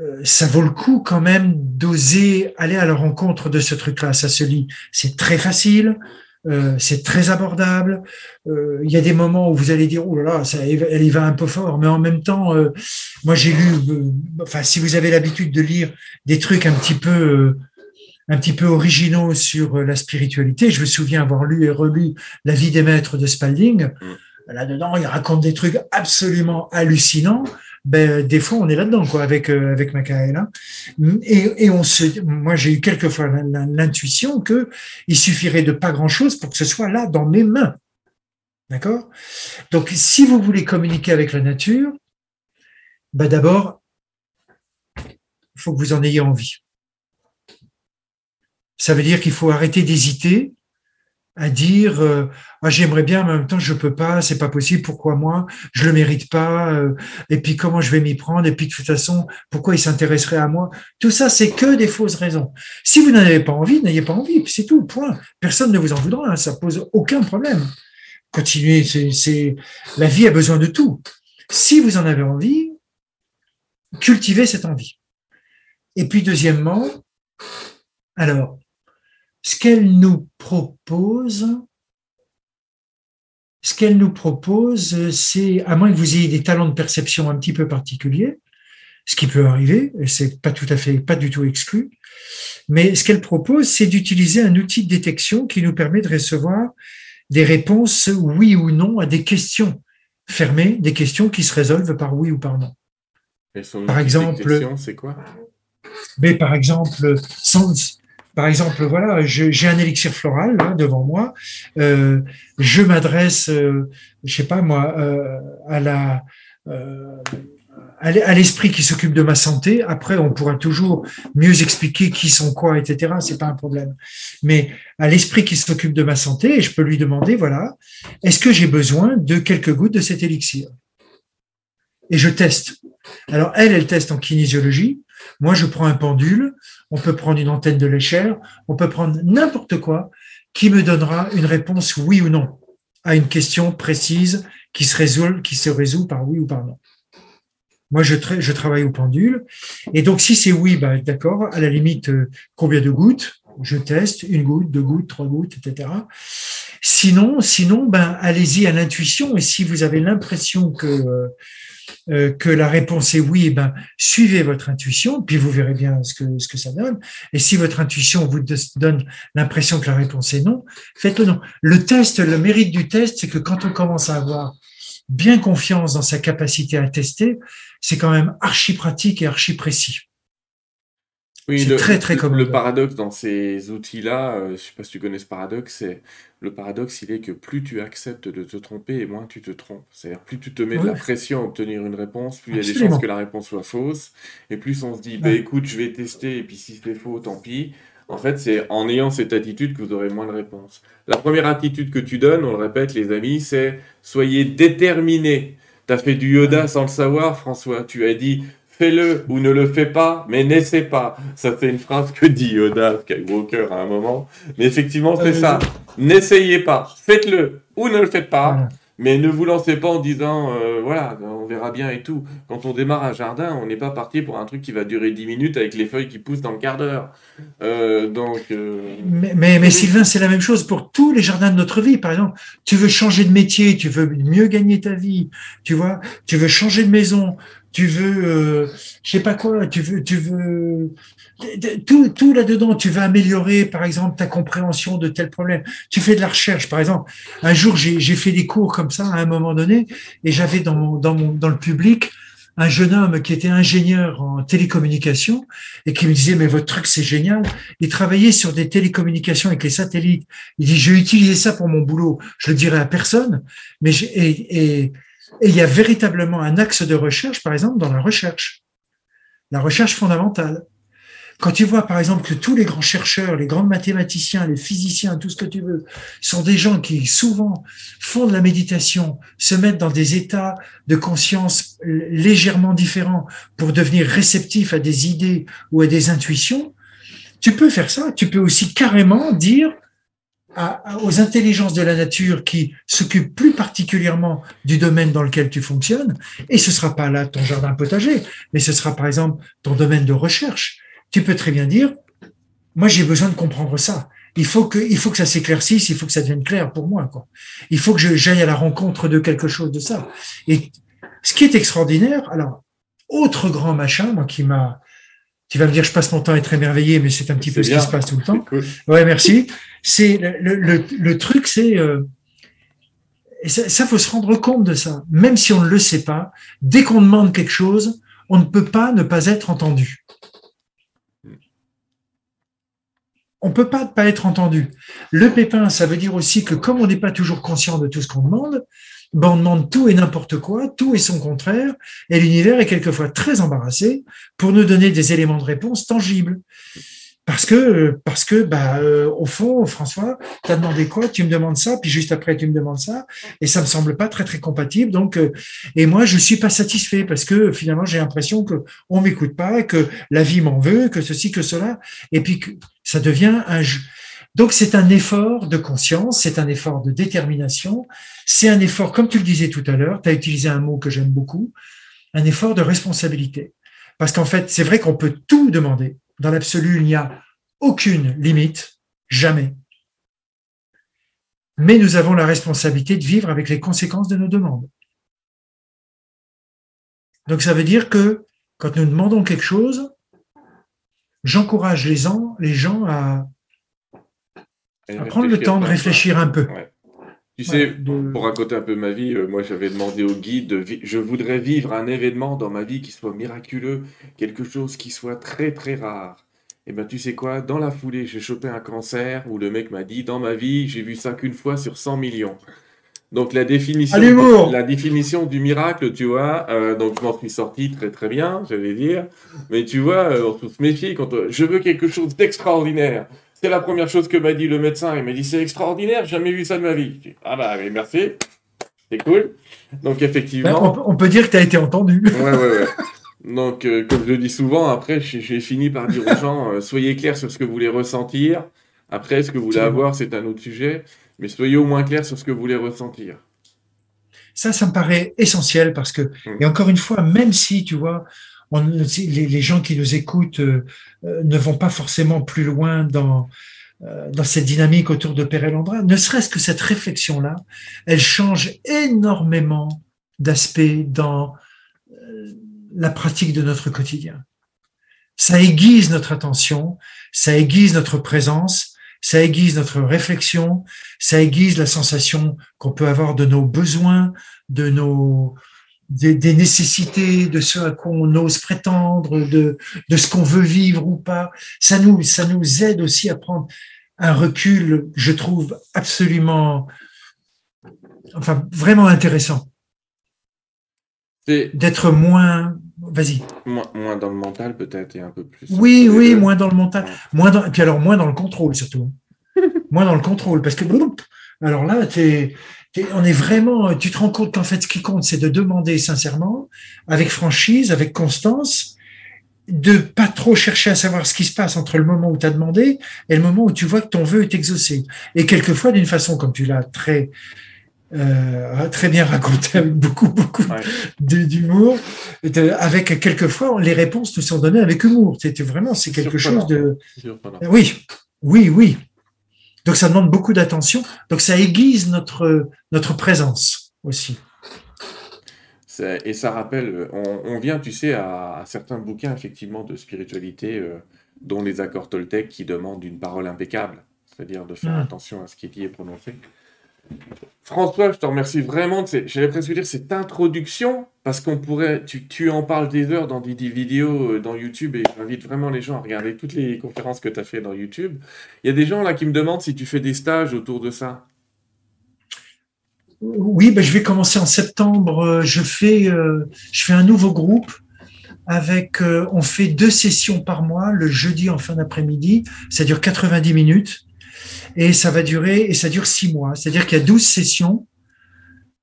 euh, ça vaut le coup quand même d'oser aller à la rencontre de ce truc-là. Ça se lit, c'est très facile, euh, c'est très abordable. Euh, il y a des moments où vous allez dire, oh là là, ça, elle y va un peu fort, mais en même temps, moi j'ai lu, enfin si vous avez l'habitude de lire des trucs un petit peu un petit peu originaux sur la spiritualité, je me souviens avoir lu et relu La vie des maîtres de Spalding. Mm là-dedans, il raconte des trucs absolument hallucinants. Ben, des fois, on est là-dedans, quoi, avec, euh, avec Macaëla. Et, et on se, moi, j'ai eu quelquefois l'intuition que il suffirait de pas grand-chose pour que ce soit là, dans mes mains. D'accord? Donc, si vous voulez communiquer avec la nature, ben d'abord, il faut que vous en ayez envie. Ça veut dire qu'il faut arrêter d'hésiter à dire euh, ah, j'aimerais bien mais en même temps je peux pas c'est pas possible pourquoi moi? Je le mérite pas euh, et puis comment je vais m'y prendre? Et puis de toute façon pourquoi il s'intéresserait à moi? Tout ça c'est que des fausses raisons. Si vous n'en avez pas envie n'ayez pas envie c'est tout point. Personne ne vous en voudra hein, ça pose aucun problème. Continuez c'est la vie a besoin de tout. Si vous en avez envie cultivez cette envie. Et puis deuxièmement alors ce qu'elle nous propose, ce qu'elle nous propose, c'est, à moins que vous ayez des talents de perception un petit peu particuliers, ce qui peut arriver, et c'est pas tout à fait, pas du tout exclu, mais ce qu'elle propose, c'est d'utiliser un outil de détection qui nous permet de recevoir des réponses oui ou non à des questions fermées, des questions qui se résolvent par oui ou par non. par exemple, c'est quoi? Mais par exemple, sans, par exemple, voilà, j'ai un élixir floral devant moi. Euh, je m'adresse, euh, je sais pas moi, euh, à la à l'esprit qui s'occupe de ma santé. Après, on pourra toujours mieux expliquer qui sont quoi, etc. C'est pas un problème. Mais à l'esprit qui s'occupe de ma santé, je peux lui demander, voilà, est-ce que j'ai besoin de quelques gouttes de cet élixir? Et je teste. Alors elle, elle teste en kinésiologie. Moi, je prends un pendule. On peut prendre une antenne de l'échelle. On peut prendre n'importe quoi qui me donnera une réponse oui ou non à une question précise qui se résout, qui se résout par oui ou par non. Moi, je, travaille au pendule. Et donc, si c'est oui, bah, d'accord, à la limite, euh, combien de gouttes Je teste, une goutte, deux gouttes, trois gouttes, etc. Sinon, sinon, ben, allez-y à l'intuition. Et si vous avez l'impression que euh, euh, que la réponse est oui, ben, suivez votre intuition, puis vous verrez bien ce que, ce que ça donne. Et si votre intuition vous donne l'impression que la réponse est non, faites-le non. Le test, le mérite du test, c'est que quand on commence à avoir bien confiance dans sa capacité à tester, c'est quand même archi pratique et archi précis. Oui, c'est très très commode. Le paradoxe dans ces outils-là, euh, je ne sais pas si tu connais ce paradoxe, c'est le paradoxe, il est que plus tu acceptes de te tromper et moins tu te trompes. C'est-à-dire plus tu te mets de la pression à obtenir une réponse, plus il y a des chances que la réponse soit fausse, et plus on se dit, bah écoute, je vais tester, et puis si c'est faux, tant pis. En fait, c'est en ayant cette attitude que vous aurez moins de réponses. La première attitude que tu donnes, on le répète les amis, c'est soyez déterminés. Tu as fait du Yoda sans le savoir, François. Tu as dit fais-le ou ne le fais pas, mais n'essaie pas. Ça, c'est une phrase que dit Yoda Skywalker à un moment. Mais effectivement, c'est euh, ça. N'essayez pas. Faites-le ou ne le faites pas. Mais ne vous lancez pas en disant, euh, voilà, on verra bien et tout. Quand on démarre un jardin, on n'est pas parti pour un truc qui va durer 10 minutes avec les feuilles qui poussent dans le quart d'heure. Euh, donc. Mais, mais, mais, Sylvain, c'est la même chose pour tous les jardins de notre vie. Par exemple, tu veux changer de métier, tu veux mieux gagner ta vie, tu vois, tu veux changer de maison, tu veux, euh, je sais pas quoi, tu veux, tu veux tout, tout là-dedans. Tu veux améliorer, par exemple, ta compréhension de tel problème. Tu fais de la recherche, par exemple. Un jour, j'ai fait des cours comme ça à un moment donné, et j'avais dans le public un jeune homme qui était ingénieur en télécommunications et qui me disait mais votre truc c'est génial. Il travaillait sur des télécommunications avec les satellites. Il dit je vais utiliser ça pour mon boulot. Je le dirai à personne, mais et, et et il y a véritablement un axe de recherche, par exemple, dans la recherche, la recherche fondamentale. Quand tu vois, par exemple, que tous les grands chercheurs, les grands mathématiciens, les physiciens, tout ce que tu veux, sont des gens qui souvent font de la méditation, se mettent dans des états de conscience légèrement différents pour devenir réceptifs à des idées ou à des intuitions, tu peux faire ça. Tu peux aussi carrément dire, aux intelligences de la nature qui s'occupent plus particulièrement du domaine dans lequel tu fonctionnes, et ce sera pas là ton jardin potager, mais ce sera par exemple ton domaine de recherche. Tu peux très bien dire, moi j'ai besoin de comprendre ça. Il faut que, il faut que ça s'éclaircisse, il faut que ça devienne clair pour moi. Quoi. Il faut que j'aille à la rencontre de quelque chose de ça. Et ce qui est extraordinaire, alors, autre grand machin, moi qui m'a, tu vas me dire, je passe mon temps à être émerveillé, mais c'est un petit peu ce qui se passe tout le temps. Ouais, merci. C'est le, le, le, truc, c'est euh, ça, ça, faut se rendre compte de ça. Même si on ne le sait pas, dès qu'on demande quelque chose, on ne peut pas ne pas être entendu. On peut pas ne pas être entendu. Le pépin, ça veut dire aussi que comme on n'est pas toujours conscient de tout ce qu'on demande, ben on demande tout et n'importe quoi, tout et son contraire, et l'univers est quelquefois très embarrassé pour nous donner des éléments de réponse tangibles. Parce que, parce que, bah, euh, au fond, François, tu as demandé quoi? Tu me demandes ça, puis juste après tu me demandes ça, et ça me semble pas très très compatible. Donc, euh, et moi, je suis pas satisfait parce que finalement, j'ai l'impression que on m'écoute pas, que la vie m'en veut, que ceci, que cela, et puis que ça devient un. Donc, c'est un effort de conscience, c'est un effort de détermination, c'est un effort, comme tu le disais tout à l'heure, tu as utilisé un mot que j'aime beaucoup, un effort de responsabilité. Parce qu'en fait, c'est vrai qu'on peut tout demander dans l'absolu, il n'y a aucune limite, jamais. Mais nous avons la responsabilité de vivre avec les conséquences de nos demandes. Donc ça veut dire que quand nous demandons quelque chose, j'encourage les gens, à, prendre le temps de réfléchir un peu. Tu sais, pour raconter un peu ma vie, euh, moi j'avais demandé au guide, de je voudrais vivre un événement dans ma vie qui soit miraculeux, quelque chose qui soit très très rare. Et ben tu sais quoi, dans la foulée, j'ai chopé un cancer où le mec m'a dit, dans ma vie, j'ai vu ça qu'une fois sur 100 millions. Donc la définition, À la définition du miracle, tu vois, euh, donc je m'en suis sorti très très bien, j'allais dire. Mais tu vois, euh, on se méfier quand euh, je veux quelque chose d'extraordinaire. C'est la première chose que m'a dit le médecin. Il m'a dit c'est extraordinaire, j'ai jamais vu ça de ma vie. Je dis, ah bah mais merci, c'est cool. Donc Ben, effectivement. on, on peut dire que tu as été entendu. Ouais, ouais, ouais. Donc, euh, comme je le dis souvent, après, j'ai fini par dire aux gens, euh, soyez clairs sur ce que vous voulez ressentir. Après, ce que vous voulez avoir, c'est un autre sujet. Mais soyez au moins clairs sur ce que vous voulez ressentir. Ça, ça me paraît essentiel parce que, Mm. et encore une fois, même si, tu vois, les, gens qui nous écoutent euh, euh, ne vont pas forcément plus loin dans, euh, dans cette dynamique autour de Père Landra, ne serait-ce que cette réflexion-là, elle change énormément d'aspects dans la pratique de notre quotidien. Ça aiguise notre attention, ça aiguise notre présence, ça aiguise notre réflexion, ça aiguise la sensation qu'on peut avoir de nos besoins, de nos des, des nécessités, de ce à quoi on ose prétendre, de, de ce qu'on veut vivre ou pas. Ça nous, ça nous aide aussi à prendre un recul, je trouve absolument, enfin vraiment intéressant, d'être moins, vas-y. moins, moins dans le mental, peut-être, et un peu plus. Oui, oui, moins dans le mental, moins dans, et puis alors moins dans le contrôle surtout. moins dans le contrôle, parce que alors là, t'es, on est vraiment, tu te rends compte qu'en fait, ce qui compte, c'est de demander sincèrement, avec franchise, avec constance, de pas trop chercher à savoir ce qui se passe entre le moment où tu as demandé et le moment où tu vois que ton vœu est exaucé. Et quelquefois, d'une façon, comme tu l'as très, euh, très bien raconté avec beaucoup, beaucoup Ouais. d'humour, avec quelquefois, les réponses te sont données avec humour. C'était vraiment, c'est quelque chose de, oui, oui, oui. Donc ça demande beaucoup d'attention. Donc ça aiguise notre notre présence aussi. Et ça rappelle, euh, on, on vient, tu sais, à, à certains bouquins, effectivement, de spiritualité, euh, dont les accords Toltec qui demandent une parole impeccable, c'est-à-dire de faire Mm. attention à ce qui est dit et prononcé. François, je te remercie vraiment j'allais presque dire cette introduction, parce qu'on pourrait, tu, tu en parles des heures dans des, vidéos euh, dans YouTube, et j'invite vraiment les gens à regarder toutes les conférences que tu as fait dans YouTube. Il y a des gens là qui me demandent si tu fais des stages autour de ça. Oui, ben je vais commencer en septembre. Euh, Je fais euh, je fais un nouveau groupe avec on fait deux sessions par mois le jeudi en fin d'après-midi. Ça dure 90 minutes et ça va durer et ça dure six mois. C'est-à-dire qu'il y a 12 sessions,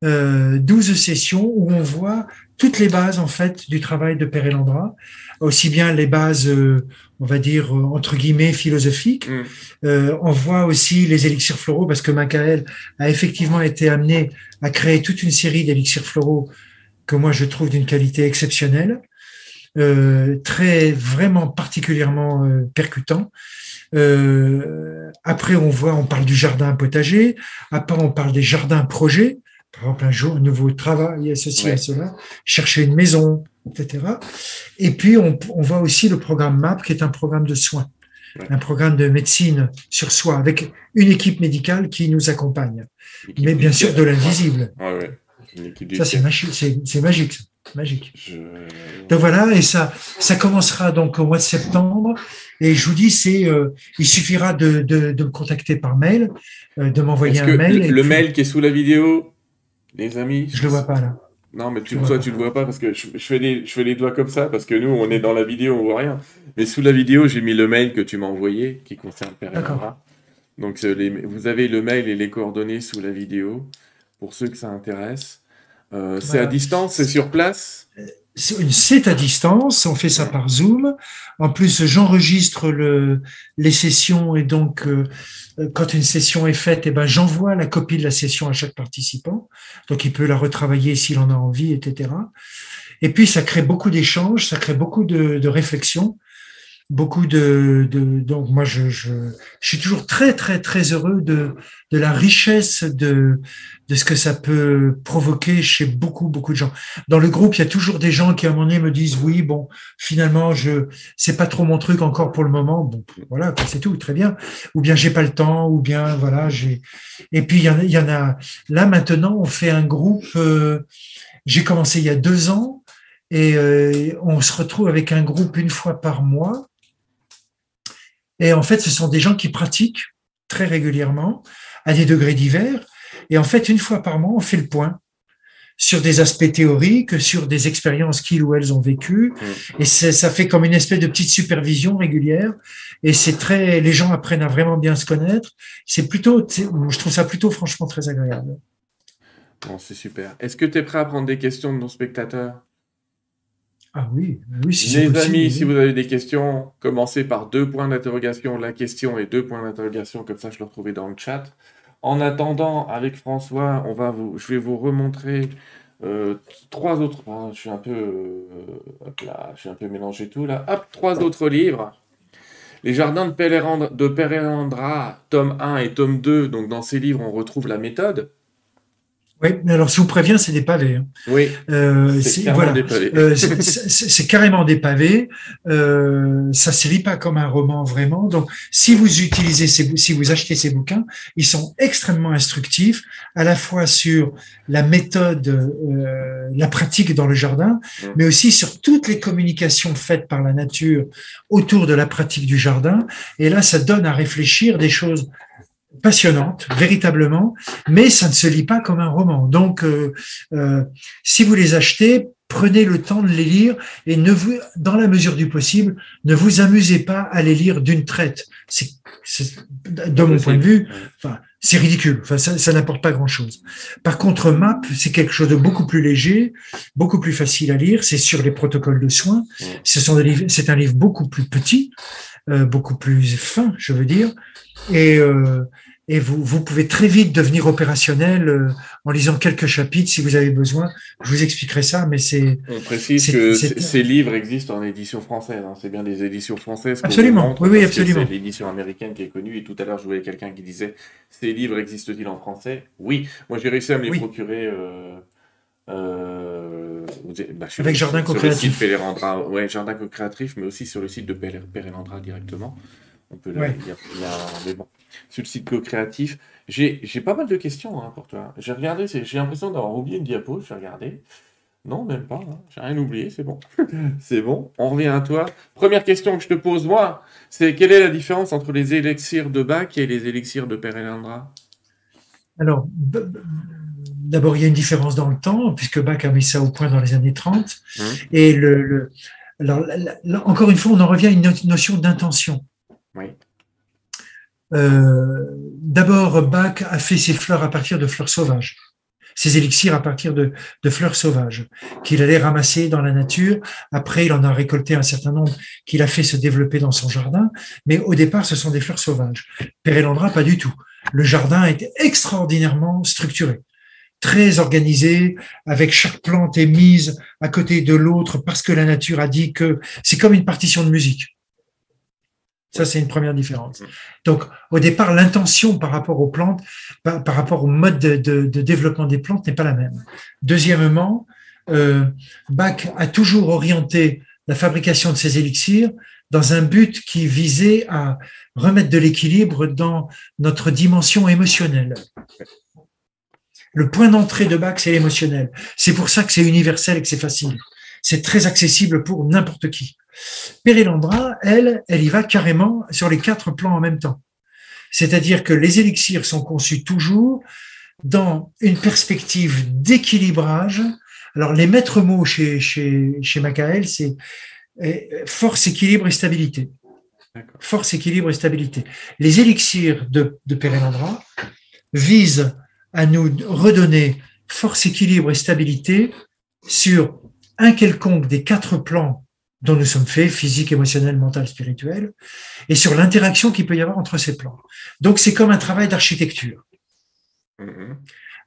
euh, 12 sessions où on voit toutes les bases en fait du travail de Père Elandra, aussi bien les bases, euh, on va dire euh, entre guillemets philosophiques. Mm. Euh, on voit aussi les élixirs floraux parce que Michael a effectivement été amené à créer toute une série d'élixirs floraux que moi je trouve d'une qualité exceptionnelle, euh, très vraiment particulièrement euh, percutant. Euh, après, on voit, on parle du jardin potager. Après, on parle des jardins projets. Par exemple, un jour, un nouveau travail associé à cela, chercher une maison, etc. Et puis, on, on voit aussi le programme MAP, qui est un programme de soins, Ouais. un programme de médecine sur soi, avec une équipe médicale qui nous accompagne. Mais bien sûr, de l'invisible. Ouais, du Ça, c'est magique. C'est c'est magique. ça. Magique. Je- Donc voilà, et ça, ça commencera donc au mois de septembre. Et je vous dis, c'est, euh, il suffira de, de, de me contacter par mail, euh, de m'envoyer un mail. le, et le puis- mail qui est sous la vidéo, les amis Je le vois pas là. Non, mais tu, Je toi, tu le vois pas parce que je, je fais les, je fais les doigts comme ça parce que nous, on est dans la vidéo, on voit rien. Mais sous la vidéo, j'ai mis le mail que tu m'as envoyé qui concerne. Elandra. Donc, euh, les- vous avez le mail et les coordonnées sous la vidéo pour ceux que ça intéresse. Euh, C'est à distance, c'est sur place? C'est à distance, on fait ça par Zoom. En plus, j'enregistre le, les sessions et donc euh, quand une session est faite, eh ben j'envoie la copie de la session à chaque participant, donc il peut la retravailler s'il en a envie, etc. Et puis ça crée beaucoup d'échanges, ça crée beaucoup de, de réflexions, beaucoup de, de donc moi je, je, je suis toujours très très très heureux de de la richesse de de ce que ça peut provoquer chez beaucoup beaucoup de gens dans le groupe, il y a toujours des gens qui à un moment donné me disent oui, bon, finalement, je c'est pas trop mon truc encore pour le moment. Bon, voilà, c'est tout, très bien. Ou bien j'ai pas le temps, ou bien voilà, j'ai. Et puis il y en a, il y en a. Là maintenant, on fait un groupe. euh, j'ai commencé il y a deux ans et euh, on se retrouve avec un groupe une fois par mois. Et en fait, ce sont des gens qui pratiquent très régulièrement à des degrés divers. Et en fait, une fois par mois, on fait le point sur des aspects théoriques, sur des expériences qu'ils ou elles ont vécues. Mm. Et ça fait comme une espèce de petite supervision régulière. Et c'est très, les gens apprennent à vraiment bien se connaître. C'est plutôt, je trouve ça plutôt franchement très agréable. Bon, c'est super. Est-ce que tu es prêt à prendre des questions de nos spectateurs? Ah oui, oui si Les amis, si vous avez des questions, commencez par deux points d'interrogation, la question et deux points d'interrogation, comme ça je le retrouve dans le chat. En attendant, avec François, on va vous, je vais vous remontrer euh, trois autres. Je suis un peu, euh, là, je suis un peu mélangé tout là. Hop, trois autres livres. Les jardins de, de tome 1 et tome 2. Donc dans ces livres, on retrouve la méthode. Oui, mais alors si vous prévient, c'est des pavés. Hein. Oui. Euh, c'est carrément, des pavés. Euh, c'est carrément des pavés. Euh, ça se lit pas comme un roman vraiment. Donc, si vous utilisez ces, si vous achetez ces bouquins, ils sont extrêmement instructifs, à la fois sur la méthode, euh, la pratique dans le jardin, mm. mais aussi sur toutes les communications faites par la nature autour de la pratique du jardin. Et là, ça donne à réfléchir des choses passionnante, véritablement, mais ça ne se lit pas comme un roman. Donc, euh, euh, si vous les achetez, prenez le temps de les lire et ne vous, dans la mesure du possible, ne vous amusez pas à les lire d'une traite. C'est, de mon point de vue, enfin, c'est ridicule. Enfin, ça, ça n'apporte pas grand-chose. Par contre, Map, c'est quelque chose de beaucoup plus léger, beaucoup plus facile à lire. C'est sur les protocoles de soins. Ce sont des livres, c'est un livre beaucoup plus petit, euh, beaucoup plus fin, je veux dire. Et euh, et vous, vous pouvez très vite devenir opérationnel euh, en lisant quelques chapitres si vous avez besoin. Je vous expliquerai ça, mais c'est. On précise que ces livres existent en édition française. Hein. C'est bien des éditions françaises. Absolument. Oui, oui, absolument. C'est l'édition américaine qui est connue. Et tout à l'heure, je voyais quelqu'un qui disait ces livres existent-ils en français? Oui. Moi, j'ai réussi à me les procurer. Bah, Avec Jardin Co-Créatif. Ouais, Jardin Co-Créatif, mais aussi sur le site de Perelandra directement. On peut le. Mais bon sur le site co-créatif. J'ai pas mal de questions hein, pour toi. J'ai regardé, j'ai l'impression d'avoir oublié une diapo, j'ai regardé. Non, même pas, hein. j'ai rien oublié, c'est bon. c'est bon, on revient à toi. Première question que je te pose, moi, c'est quelle est la différence entre les élixirs de Bach et les élixirs de Père Elandra Alors, d'abord, il y a une différence dans le temps, puisque Bach a mis ça au point dans les années 30. Hein et le, alors, encore une fois, on en revient à une notion d'intention. Oui. Euh, d'abord, Bach a fait ses fleurs à partir de fleurs sauvages, ses élixirs à partir de, fleurs sauvages qu'il allait ramasser dans la nature. Après, il en a récolté un certain nombre qu'il a fait se développer dans son jardin. Mais au départ, ce sont des fleurs sauvages. Pérélandra, pas du tout. Le jardin est extraordinairement structuré très organisé, avec chaque plante est mise à côté de l'autre parce que la nature a dit que c'est comme une partition de musique. Ça, c'est une première différence. Donc, au départ, l'intention par rapport aux plantes, par, rapport au mode de, développement des plantes n'est pas la même. Deuxièmement, euh, Bach a toujours orienté la fabrication de ses élixirs dans un but qui visait à remettre de l'équilibre dans notre dimension émotionnelle. Le point d'entrée de Bach, c'est l'émotionnel. C'est pour ça que c'est universel et que c'est facile. C'est très accessible pour n'importe qui. Pérélandra, elle, elle y va carrément sur les quatre plans en même temps. C'est-à-dire que les élixirs sont conçus toujours dans une perspective d'équilibrage. Alors, les maîtres mots chez, chez, chez Macael, c'est eh, force, équilibre et stabilité. Force, équilibre et stabilité. Les élixirs de, de Pérélandra visent à nous redonner force, équilibre et stabilité sur un quelconque des quatre plans dont nous sommes faits, physique, émotionnel, mental, spirituel, et sur l'interaction qu'il peut y avoir entre ces plans. Donc c'est comme un travail d'architecture. Mm-hmm.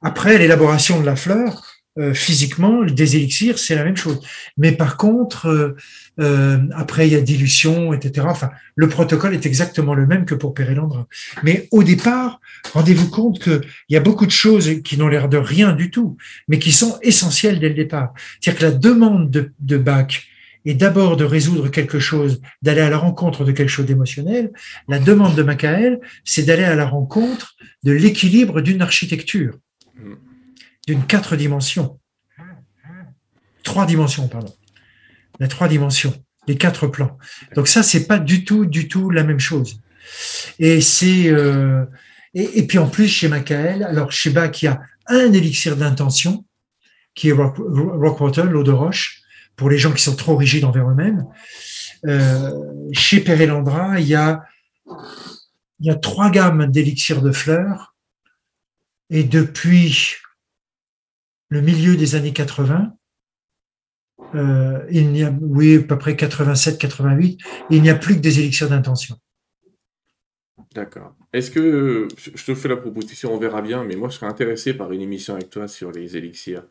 Après, l'élaboration de la fleur, euh, physiquement, des élixirs, c'est la même chose. Mais par contre, euh, euh, après, il y a dilution, etc. Enfin, le protocole est exactement le même que pour Pérélandre. Mais au départ, rendez-vous compte qu'il y a beaucoup de choses qui n'ont l'air de rien du tout, mais qui sont essentielles dès le départ. C'est-à-dire que la demande de, de Bach et d'abord de résoudre quelque chose, d'aller à la rencontre de quelque chose d'émotionnel, la demande de Macaël, c'est d'aller à la rencontre de l'équilibre d'une architecture, d'une quatre dimensions. Trois dimensions, pardon. La trois dimensions, les quatre plans. Donc ça, c'est pas du tout, du tout la même chose. Et c'est, euh, Et, puis en plus, chez Macael, alors chez Bach, il y a un élixir d'intention, qui est Rockwater, l'eau de roche, pour les gens qui sont trop rigides envers eux-mêmes. Euh, chez Perelandra, il y a, il y a trois gammes d'élixirs de fleurs. Et depuis le milieu des années 80, euh, il n'y a, oui, à peu près 87, 88, il n'y a plus que des élixirs d'intention. D'accord. Est-ce que, je te fais la proposition, on verra bien, mais moi je serais intéressé par une émission avec toi sur les élixirs.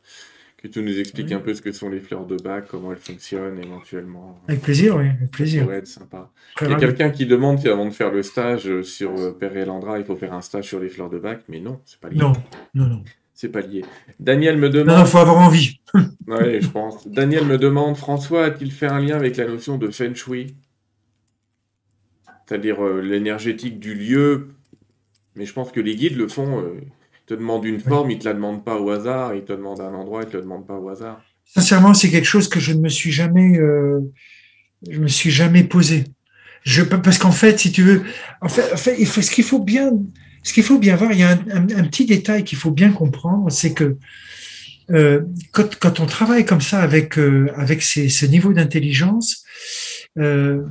Que tu nous expliques un peu ce que sont les fleurs de bac, comment elles fonctionnent éventuellement. Avec plaisir, oui, avec plaisir. Ça pourrait être sympa. il y a quelqu'un qui demande si avant de faire le stage sur euh, Père et Landra, il faut faire un stage sur les fleurs de bac, mais non, c'est pas lié. Non, non, non. C'est pas lié. Daniel me demande. Non, il faut avoir envie. oui, je pense. Daniel me demande François a-t-il fait un lien avec la notion de Feng Shui? C'est-à-dire euh, l'énergétique du lieu. Mais je pense que les guides le font. Euh, ils te demandent une forme, ils ne te la demandent pas au hasard. Ils te demandent un endroit, ils ne te le demandent pas au hasard. Sincèrement, c'est quelque chose que je ne me suis jamais, euh, je me suis jamais posé. Je, parce qu'en fait, si tu veux, en fait, en fait il faut, ce qu'il faut bien ce qu'il faut bien voir, il y a un, petit détail qu'il faut bien comprendre, c'est que euh, quand, on travaille comme ça avec, euh, avec ce niveau d'intelligence, euh,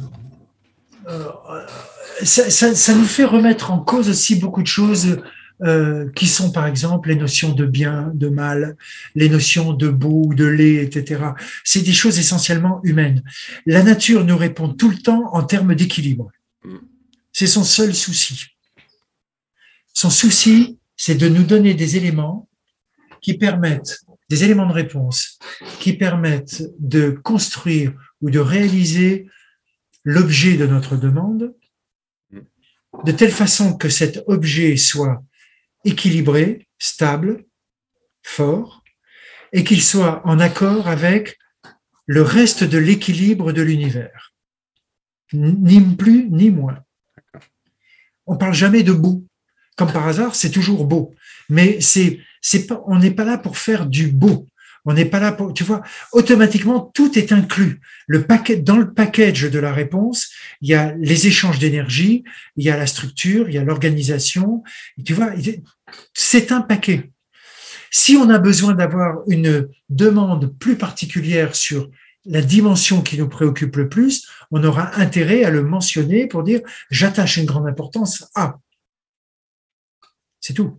ça, nous fait remettre en cause aussi beaucoup de choses qui sont par exemple les notions de bien, de mal, les notions de beau, de laid, etc. C'est des choses essentiellement humaines. La nature nous répond tout le temps en termes d'équilibre. Mm. C'est son seul souci. Son souci, c'est de nous donner des éléments qui permettent, des éléments de réponse, qui permettent de construire ou de réaliser l'objet de notre demande, de telle façon que cet objet soit équilibré, stable, fort, et qu'il soit en accord avec le reste de l'équilibre de l'univers. Ni plus ni moins. On parle jamais de bout comme par hasard, c'est toujours beau. Mais c'est, c'est pas, on n'est pas là pour faire du beau. On n'est pas là pour, tu vois, automatiquement, tout est inclus. Le paquet, dans le package de la réponse, il y a les échanges d'énergie, il y a la structure, il y a l'organisation. Tu vois, c'est un paquet. Si on a besoin d'avoir une demande plus particulière sur la dimension qui nous préoccupe le plus, on aura intérêt à le mentionner pour dire j'attache une grande importance à. C'est tout.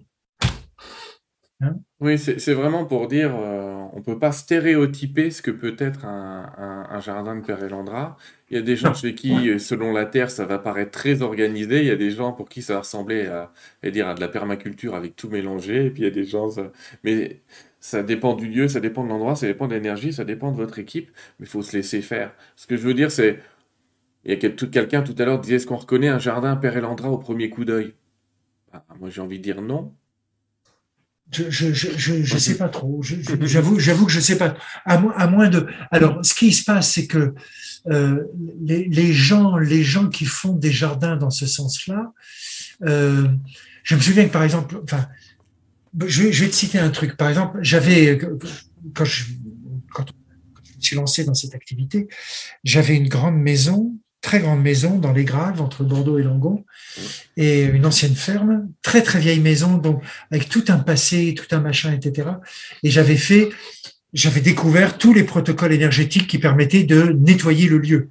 Hein oui, c'est vraiment pour dire, euh, on ne peut pas stéréotyper ce que peut être un, jardin de Père Elandra. Il y a des gens chez qui, selon la terre, ça va paraître très organisé. Il y a des gens pour qui ça va ressembler à, dire, à de la permaculture avec tout mélangé. Et puis il y a des gens... Mais ça dépend du lieu, ça dépend de l'endroit, ça dépend de l'énergie, ça dépend de votre équipe. Mais il faut se laisser faire. Ce que je veux dire, c'est... Il y a quelqu'un tout à l'heure disait, est-ce qu'on reconnaît un jardin Père Elandra au premier coup d'œil? Ah, moi, j'ai envie de dire non. Je je, je, je, sais pas trop. J'avoue, j'avoue que je sais pas. À, à, moins de. Alors, ce qui se passe, c'est que euh, les, les, gens, les gens qui font des jardins dans ce sens-là, euh, je me souviens que par exemple, enfin, je vais, je vais te citer un truc. Par exemple, j'avais quand je quand je me suis lancé dans cette activité, j'avais une grande maison grande maison dans les Graves, entre Bordeaux et Langon, et une ancienne ferme, très très vieille maison, donc avec tout un passé, tout un machin, etc. Et j'avais fait, j'avais découvert tous les protocoles énergétiques qui permettaient de nettoyer le lieu.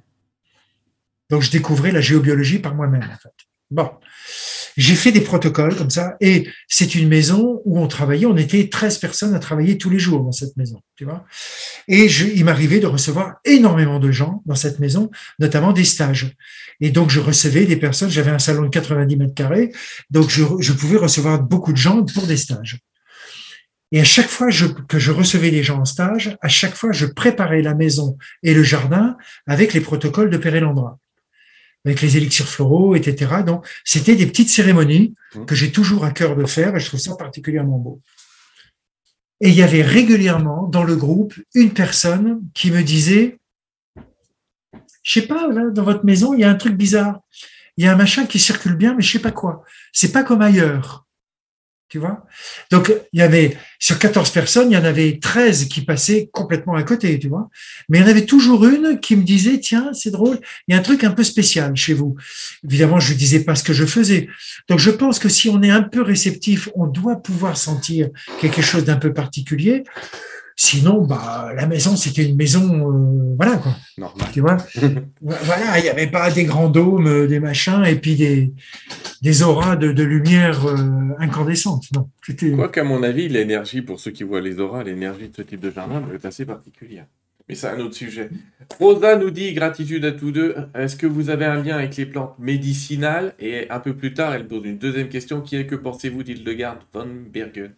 Donc je découvrais la géobiologie par moi-même, en fait. Bon. J'ai fait des protocoles comme ça, et c'est une maison où on travaillait, on était 13 personnes à travailler tous les jours dans cette maison, tu vois. Et il m'arrivait de recevoir énormément de gens dans cette maison, notamment des stages. Et donc, je recevais des personnes, j'avais un salon de 90 mètres carrés, donc je, pouvais recevoir beaucoup de gens pour des stages. Et à chaque fois que je recevais des gens en stage, à chaque fois, je préparais la maison et le jardin avec les protocoles de Pérélandra avec les élixirs floraux, etc. Donc, c'était des petites cérémonies mmh. que j'ai toujours à cœur de faire et je trouve ça particulièrement beau. Et il y avait régulièrement dans le groupe une personne qui me disait, je sais pas, là, dans votre maison, il y a un truc bizarre. Il y a un machin qui circule bien, mais je sais pas quoi. C'est pas comme ailleurs. Tu vois Donc, il y avait, sur 14 personnes, il y en avait 13 qui passaient complètement à côté, tu vois. Mais il y en avait toujours une qui me disait, tiens, c'est drôle, il y a un truc un peu spécial chez vous. Évidemment, je ne disais pas ce que je faisais. Donc, je pense que si on est un peu réceptif, on doit pouvoir sentir quelque chose d'un peu particulier. Sinon, bah, la maison, c'était une maison, euh, voilà quoi. Normal. Tu vois Voilà, il n'y avait pas des grands dômes, euh, des machins, et puis des, des auras de, de lumière euh, incandescente. Non. Quoi qu'à mon avis, l'énergie, pour ceux qui voient les auras, l'énergie de ce type de jardin être assez particulière. Mais c'est un autre sujet. Rosa nous dit gratitude à tous deux. Est-ce que vous avez un lien avec les plantes médicinales? Et un peu plus tard, elle pose une deuxième question qui est que pensez-vous d'Hildegard von Bergen?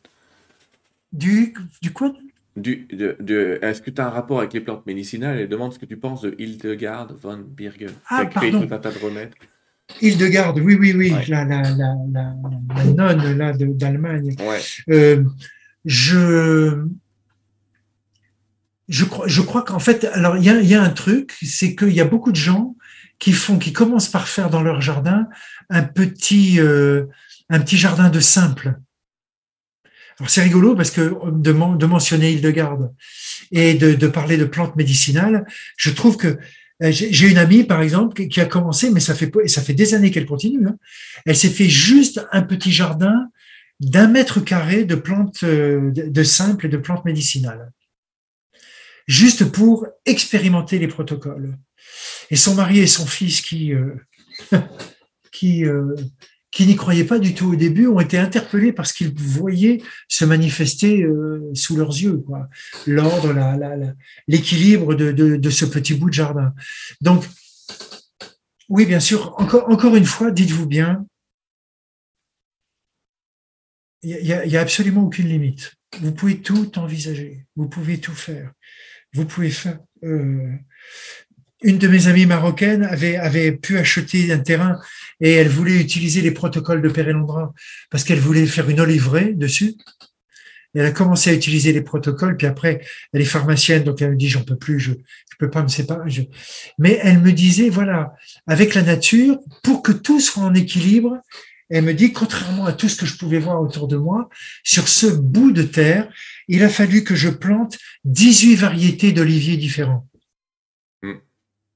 Du, du quoi? Du, de, de- Est-ce que tu as un rapport avec les plantes médicinales Elle demande ce que tu penses de Hildegard von Bergen, Ah, qui a créé pardon. tout un tas de remèdes. Hildegarde, oui, oui, oui, Ouais. la, la, la, la, la nonne là, de- d'Allemagne. Ouais. Euh, je, je crois, je crois qu'en fait, alors il y a, il y a un truc, c'est qu'il y a beaucoup de gens qui font, qui commencent par faire dans leur jardin un petit, euh, un petit jardin de simple. C'est rigolo parce que de, men- de mentionner Hildegarde et de, parler de plantes médicinales, je trouve que euh, j'ai une amie par exemple qui- a commencé, mais ça fait ça fait des années qu'elle continue. hein. Elle s'est fait juste un petit jardin d'un mètre carré de plantes euh, simples et de plantes médicinales, juste pour expérimenter les protocoles. Et son mari et son fils qui euh, qui euh, qui n'y croyaient pas du tout au début ont été interpellés parce qu'ils voyaient se manifester euh, sous leurs yeux l'ordre, l'équilibre de, de, ce petit bout de jardin. Donc oui, bien sûr. Encore encore une fois, dites-vous bien, il y a, a absolument aucune limite. Vous pouvez tout envisager. Vous pouvez tout faire. Vous pouvez faire. euh, une de mes amies marocaines avait, pu acheter un terrain et elle voulait utiliser les protocoles de Pérélondra parce qu'elle voulait faire une oliverie dessus. Elle a commencé à utiliser les protocoles, puis après, elle est pharmacienne, donc elle me dit, j'en peux plus, je je peux pas me séparer. Mais elle me disait, voilà, avec la nature, pour que tout soit en équilibre, elle me dit, contrairement à tout ce que je pouvais voir autour de moi, sur ce bout de terre, il a fallu que je plante 18 variétés d'oliviers différents.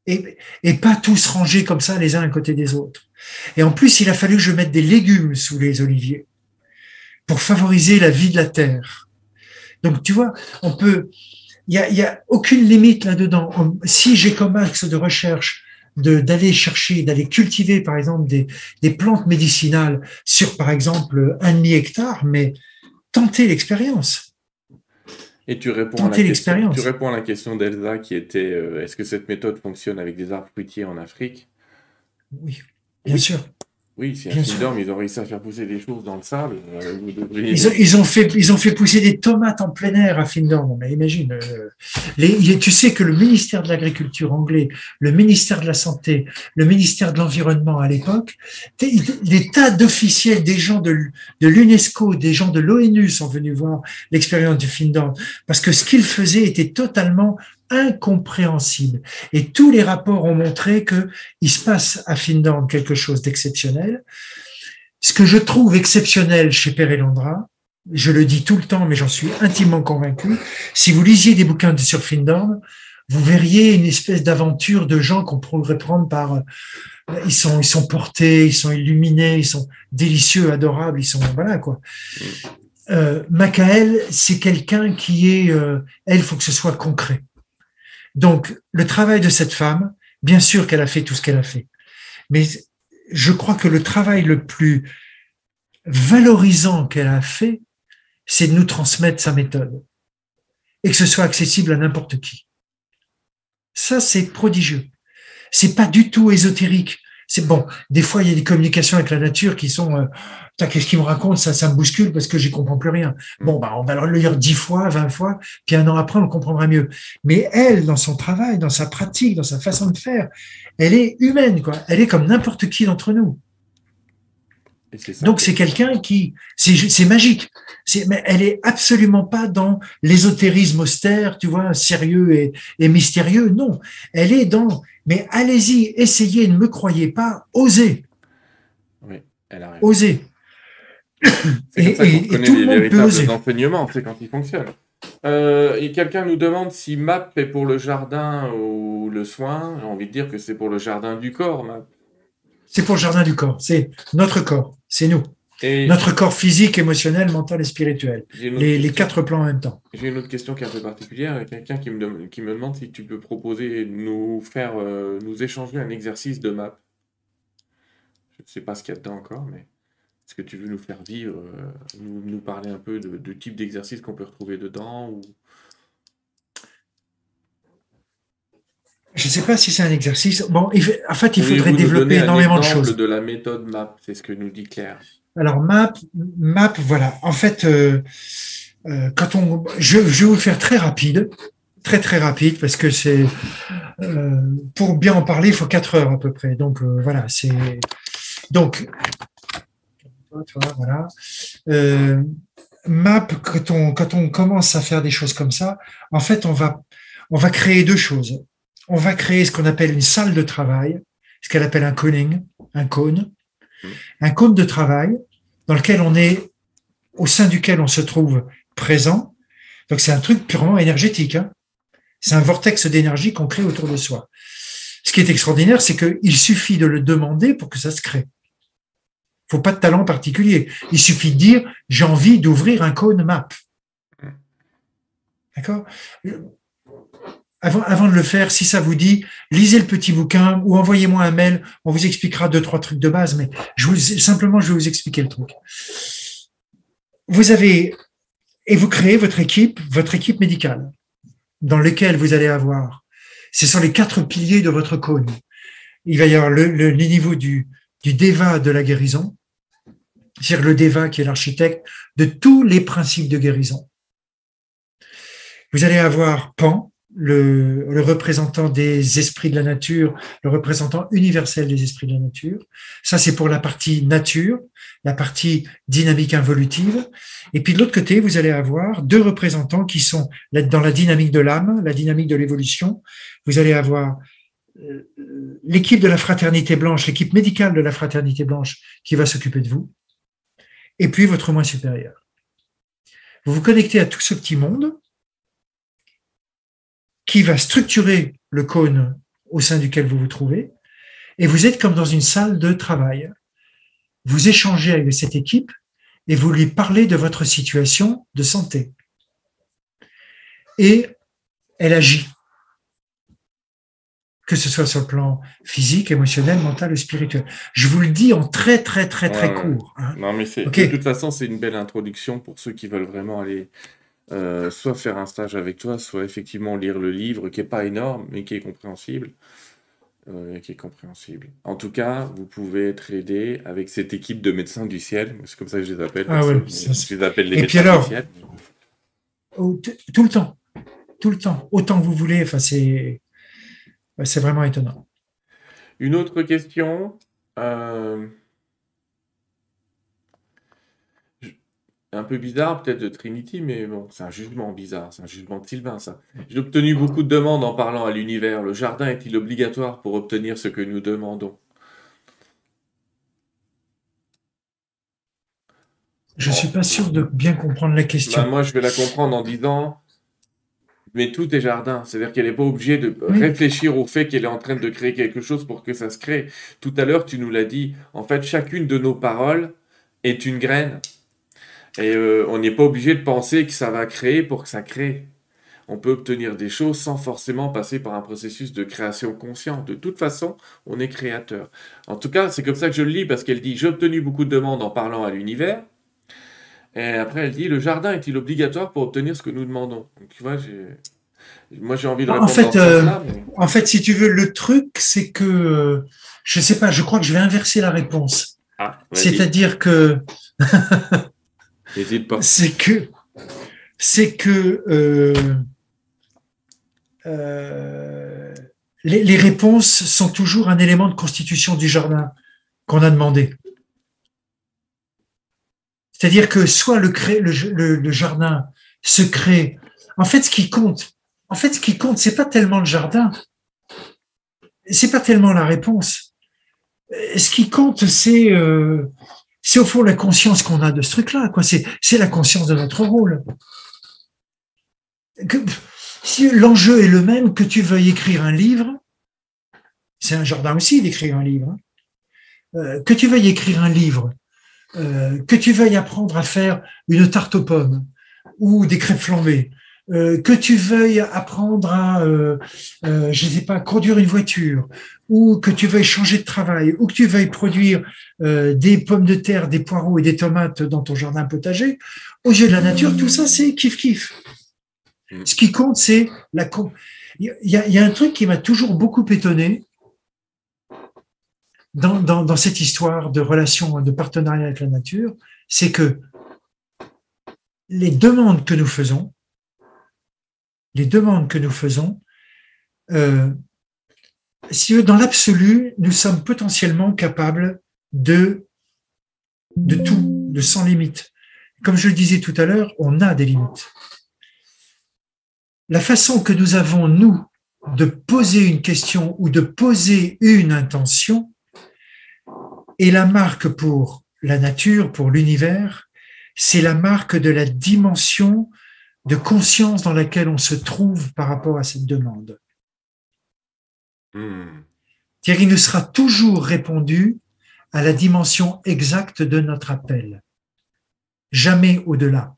Et, et pas tous rangés comme ça, les uns à côté des autres. Et en plus, il a fallu que je mette des légumes sous les oliviers pour favoriser la vie de la terre. Donc, tu vois, on peut, il y a, y a aucune limite là-dedans. Si j'ai comme axe de recherche de d'aller chercher, d'aller cultiver, par exemple, des, des plantes médicinales sur, par exemple, un demi hectare, mais tenter l'expérience. Et tu réponds, à la question, tu réponds à la question d'Elsa qui était euh, est-ce que cette méthode fonctionne avec des arbres fruitiers en Afrique? Oui, bien Oui. sûr. Oui, Bien sûr. Findorm, ils ont réussi à faire pousser des choses dans le sable, euh, devriez. Ils ont, ils ont fait, ils ont fait pousser des tomates en plein air à Findorm. Mais imagine, euh, les, tu sais que le ministère de l'Agriculture anglais, le ministère de la Santé, le ministère de l'Environnement à l'époque, des, des tas d'officiels, des gens de, de l'UNESCO, des gens de l'ONU sont venus voir l'expérience du Findorm parce que ce qu'ils faisaient était totalement incompréhensible. Et tous les rapports ont montré que il se passe à Findorm quelque chose d'exceptionnel. Ce que je trouve exceptionnel chez Pérélondra, je le dis tout le temps, mais j'en suis intimement convaincu, si vous lisiez des bouquins sur Findorm, vous verriez une espèce d'aventure de gens qu'on pourrait prendre par, ils sont, ils sont portés, ils sont illuminés, ils sont délicieux, adorables, ils sont, voilà, quoi. Euh, c'est quelqu'un qui est, euh, elle, faut que ce soit concret. Donc, le travail de cette femme, bien sûr qu'elle a fait tout ce qu'elle a fait, mais je crois que le travail le plus valorisant qu'elle a fait, c'est de nous transmettre sa méthode et que ce soit accessible à n'importe qui. Ça, c'est prodigieux. C'est pas du tout ésotérique. C'est bon. Des fois, il y a des communications avec la nature qui sont, euh, qu'est-ce qu'il me raconte ça, ça me bouscule parce que j'y comprends plus rien. Bon, bah, on va le lire dix fois, vingt fois, puis un an après, on comprendra mieux. Mais elle, dans son travail, dans sa pratique, dans sa façon de faire, elle est humaine, quoi. Elle est comme n'importe qui d'entre nous. Donc c'est quelqu'un qui, c'est magique. Mais elle est absolument pas dans l'ésotérisme austère, tu vois, sérieux et, et mystérieux. Non, elle est dans. Mais allez-y, essayez, ne me croyez pas, osez, Oui, elle osez. C'est comme ça qu'on connaît les véritables enseignements, c'est quand ils fonctionnent. Euh, et quelqu'un nous demande si MAP est pour le jardin ou le soin. J'ai envie de dire que c'est pour le jardin du corps, MAP. C'est pour le jardin du corps, c'est notre corps, c'est nous. Notre corps physique, émotionnel, mental et spirituel. Les, quatre plans en même temps. J'ai une autre question qui est un peu particulière. Quelqu'un qui me, qui me demande si tu peux proposer, nous faire, euh, nous échanger un exercice de map. Je ne sais pas ce qu'il y a dedans encore, mais est-ce que tu veux nous faire vivre, euh, nous, parler un peu de, type d'exercice qu'on peut retrouver dedans ou... Je ne sais pas si c'est un exercice. Bon, en fait, il faudrait développer énormément de choses. de la méthode MAP, c'est ce que nous dit Claire. Alors map, map, voilà. En fait, euh, euh, quand on, je, je, vais vous le faire très rapide, très très rapide, parce que c'est euh, pour bien en parler, il faut quatre heures à peu près. Donc voilà, c'est donc voilà. map, quand on quand on commence à faire des choses comme ça, en fait, on va on va créer deux choses. On va créer ce qu'on appelle une salle de travail, ce qu'elle appelle un coning, un cône un cône de travail dans lequel on est, au sein duquel on se trouve présent. Donc c'est un truc purement énergétique. Hein. C'est un vortex d'énergie qu'on crée autour de soi. Ce qui est extraordinaire, c'est qu'il suffit de le demander pour que ça se crée. Faut pas de talent particulier. Il suffit de dire j'ai envie d'ouvrir un cône map. D'accord? Avant, de le faire, si ça vous dit, lisez le petit bouquin ou envoyez-moi un mail. On vous expliquera deux, trois trucs de base, mais je vous, simplement, je vais vous expliquer le truc. Vous avez, et vous créez votre équipe, votre équipe médicale, dans laquelle vous allez avoir, ce sont les quatre piliers de votre cône. Il va y avoir le, le, niveau du, du Deva de la guérison, c'est-à-dire le Deva qui est l'architecte de tous les principes de guérison. Vous allez avoir Pan, le, représentant des esprits de la nature, le représentant universel des esprits de la nature. Ça, c'est pour la partie nature, la partie dynamique involutive. Et puis de l'autre côté, vous allez avoir deux représentants qui sont dans la dynamique de l'âme, la dynamique de l'évolution. Vous allez avoir euh, l'équipe de la fraternité blanche, l'équipe médicale de la fraternité blanche qui va s'occuper de vous. Et puis votre moins supérieur. Vous vous connectez à tout ce petit monde qui va structurer le cône au sein duquel vous vous trouvez, et vous êtes comme dans une salle de travail. Vous échangez avec cette équipe et vous lui parlez de votre situation de santé. Et elle agit, que ce soit sur le plan physique, émotionnel, mental ou spirituel. Je vous le dis en très très très très court. Hein. Non mais c'est de toute façon c'est une belle introduction pour ceux qui veulent vraiment aller euh, soit faire un stage avec toi, soit effectivement lire le livre, qui est pas énorme, mais qui est compréhensible. Euh, qui est compréhensible. En tout cas, vous pouvez être aidé avec cette équipe de médecins du ciel, c'est comme ça que je les appelle. Ah ouais, je les appelle les médecins du ciel. Tout le temps, tout le temps, autant que vous voulez. Enfin, c'est c'est vraiment étonnant. Une autre question. Euh, un peu bizarre peut-être de Trinity, mais bon, c'est un jugement bizarre, c'est un jugement de Sylvain, ça. J'ai obtenu beaucoup de demandes en parlant à l'univers. Le jardin est-il obligatoire pour obtenir ce que nous demandons? Je ne suis pas sûr de bien comprendre la question. Bah, moi, je vais la comprendre en disant, mais tout est jardin. C'est-à-dire qu'elle n'est pas obligée de réfléchir au fait qu'elle est en train de créer quelque chose pour que ça se crée. Tout à l'heure, tu nous l'as dit. En fait, chacune de nos paroles est une graine. Et euh, on n'est pas obligé de penser que ça va créer pour que ça crée. On peut obtenir des choses sans forcément passer par un processus de création consciente. De toute façon, on est créateur. En tout cas, c'est comme ça que je le lis parce qu'elle dit J'ai obtenu beaucoup de demandes en parlant à l'univers. Et après, elle dit Le jardin est-il obligatoire pour obtenir ce que nous demandons? Donc, tu vois, moi, j'ai envie de répondre. En fait, euh, en fait, si tu veux, le truc, c'est que je sais pas, je crois que je vais inverser la réponse. Ah, C'est-à-dire que C'est que, c'est que euh, euh, les, réponses sont toujours un élément de constitution du jardin qu'on a demandé. C'est-à-dire que soit le, le, le, jardin se crée. En fait, ce qui compte, en fait, ce qui compte, c'est pas tellement le jardin, c'est pas tellement la réponse. Ce qui compte, c'est euh, c'est au fond la conscience qu'on a de ce truc-là. Quoi. C'est, c'est la conscience de notre rôle. Si l'enjeu est le même, que tu veuilles écrire un livre, c'est un jardin aussi d'écrire un livre. Hein. Euh, que tu veuilles écrire un livre, euh, que tu veuilles apprendre à faire une tarte aux pommes ou des crêpes flambées, euh, que tu veuilles apprendre à, euh, euh, je sais pas, conduire une voiture, ou que tu veuilles changer de travail, ou que tu veuilles produire euh, des pommes de terre, des poireaux et des tomates dans ton jardin potager, aux yeux de la nature, tout ça c'est kiff kiff. Mm. Ce qui compte, c'est la. Il y, a, il y a un truc qui m'a toujours beaucoup étonné dans, dans, dans cette histoire de relation, de partenariat avec la nature, c'est que les demandes que nous faisons, les demandes que nous faisons, euh, si dans l'absolu, nous sommes potentiellement capables de, de tout, de sans limite. Comme je le disais tout à l'heure, on a des limites. La façon que nous avons, nous, de poser une question ou de poser une intention est la marque pour la nature, pour l'univers, c'est la marque de la dimension de conscience dans laquelle on se trouve par rapport à cette demande. Hmm. il nous sera toujours répondu à la dimension exacte de notre appel, jamais au-delà.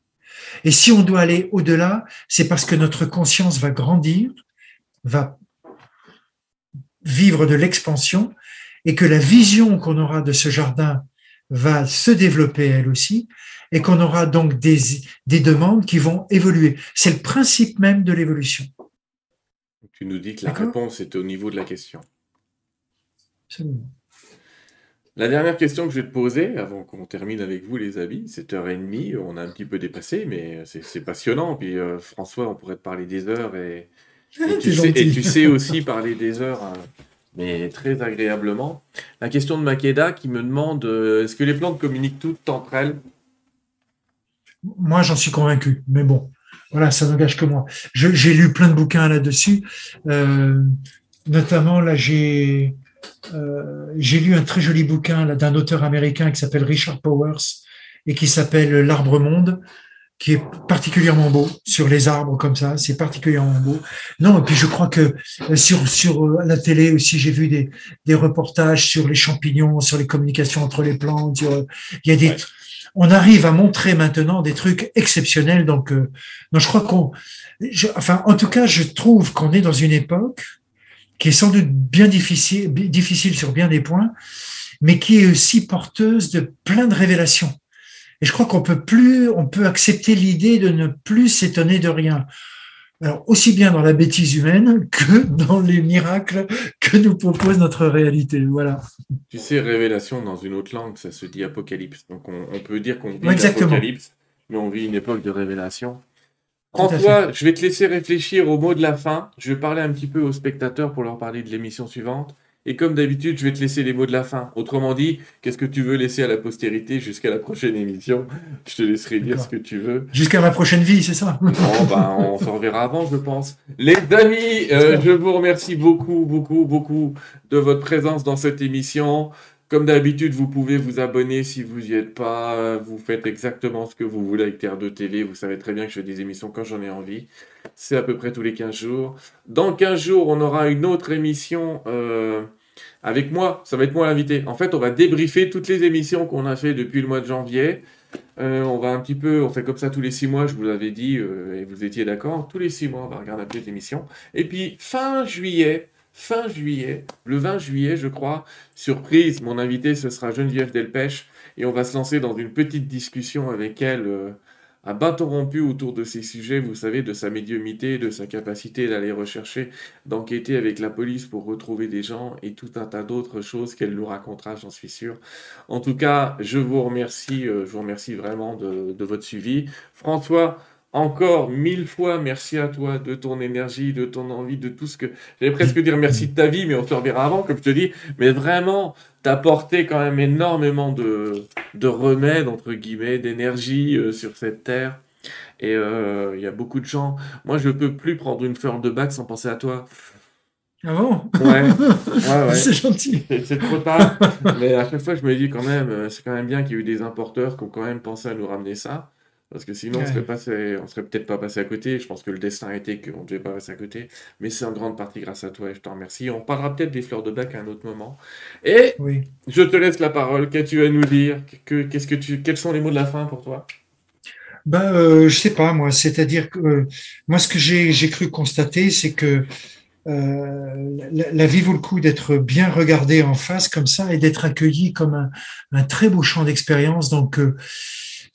Et si on doit aller au-delà, c'est parce que notre conscience va grandir, va vivre de l'expansion, et que la vision qu'on aura de ce jardin va se développer elle aussi, et qu'on aura donc des, des demandes qui vont évoluer. C'est le principe même de l'évolution. Tu nous dis que la réponse est au niveau de la question. Absolument. La dernière question que je vais te poser, avant qu'on termine avec vous les amis, 7h30, on a un petit peu dépassé, mais c'est passionnant. Puis euh, François, on pourrait te parler des heures et, tu, sais, et tu, sais, aussi parler des heures, hein, mais très agréablement. La question de Makeda qui me demande, euh, est-ce que les plantes communiquent toutes entre elles? Moi, j'en suis convaincu, mais bon, voilà, ça n'engage que moi. J'ai lu plein de bouquins là-dessus, euh, notamment là, j'ai euh, j'ai lu un très joli bouquin d'un auteur américain qui s'appelle Richard Powers et qui s'appelle L'arbre monde, qui est particulièrement beau sur les arbres comme ça, c'est particulièrement beau. Non, et puis je crois que euh, sur sur la télé aussi, j'ai vu des des reportages sur les champignons, sur les communications entre les plantes. il y a des on arrive à montrer maintenant des trucs exceptionnels. Donc, euh, je crois qu'on, enfin, en tout cas, je trouve qu'on est dans une époque qui est sans doute bien difficile, difficile sur bien des points, mais qui est aussi porteuse de plein de révélations. Et je crois qu'on peut plus, on peut accepter l'idée de ne plus s'étonner de rien. Alors, aussi bien dans la bêtise humaine que dans les miracles que nous propose notre réalité. Voilà. Tu sais, révélation dans une autre langue, ça se dit apocalypse. Donc, on, peut dire qu'on vit l'apocalypse, mais on vit une époque de révélation. François, je vais te laisser réfléchir au mot de la fin. Je vais parler un petit peu aux spectateurs pour leur parler de l'émission suivante. Et comme d'habitude, je vais te laisser les mots de la fin. Autrement dit, qu'est-ce que tu veux laisser à la postérité jusqu'à la prochaine émission? Je te laisserai dire ce que tu veux. Jusqu'à ma prochaine vie, c'est ça? Bon, ben, on s'en reverra avant, je pense. Les amis, euh, je vous remercie beaucoup, beaucoup, beaucoup de votre présence dans cette émission. Comme d'habitude, vous pouvez vous abonner si vous n'y êtes pas. Vous faites exactement ce que vous voulez avec TR2 TV. Vous savez très bien que je fais des émissions quand j'en ai envie. C'est à peu près tous les 15 jours. Dans 15 jours, on aura une autre émission. Euh, avec moi, ça va être moi l'invité. En fait, on va débriefer toutes les émissions qu'on a fait depuis le mois de janvier. Euh, on va un petit peu, on fait comme ça tous les six mois, je vous l'avais dit, euh, et vous étiez d'accord. Tous les six mois, on va regarder un peu les émissions. Et puis, fin juillet, fin juillet, le 20 juillet, je crois, surprise, mon invité, ce sera Geneviève Delpech, et on va se lancer dans une petite discussion avec elle. Euh, à bâton rompu autour de ces sujets, vous savez, de sa médiumité, de sa capacité d'aller rechercher, d'enquêter avec la police pour retrouver des gens et tout un tas d'autres choses qu'elle nous racontera, j'en suis sûr. En tout cas, je vous remercie, euh, je vous remercie vraiment de, de votre suivi. François, encore mille fois merci à toi de ton énergie, de ton envie, de tout ce que. J'allais presque dire merci de ta vie, mais on te reverra avant, comme je te dis. Mais vraiment, t'as apporté quand même énormément de, de remèdes, entre guillemets, d'énergie euh, sur cette terre. Et euh, il y a beaucoup de gens. Moi, je peux plus prendre une fleur de bac sans penser à toi. Ah bon? Ouais, ouais, ouais. C'est gentil. C'est c'est trop tard. Mais à chaque fois, je me dis quand même, euh, c'est quand même bien qu'il y ait eu des importeurs qui ont quand même pensé à nous ramener ça. Parce que sinon, on serait passé, on serait peut-être pas passé à côté. Je pense que le destin a été qu'on ne devait pas passer à côté. Mais c'est en grande partie grâce à toi et je t'en remercie. On parlera peut-être des fleurs de bac à un autre moment. Et Oui. je te laisse la parole. Qu'as-tu à nous dire? Que, qu'est-ce que tu, quels sont les mots de la fin pour toi? Ben, euh, je sais pas moi. C'est-à-dire que euh, moi, ce que j'ai j'ai cru constater, c'est que euh, la, la vie vaut le coup d'être bien regardée en face comme ça et d'être accueilli comme un, un très beau champ d'expérience. Donc, euh,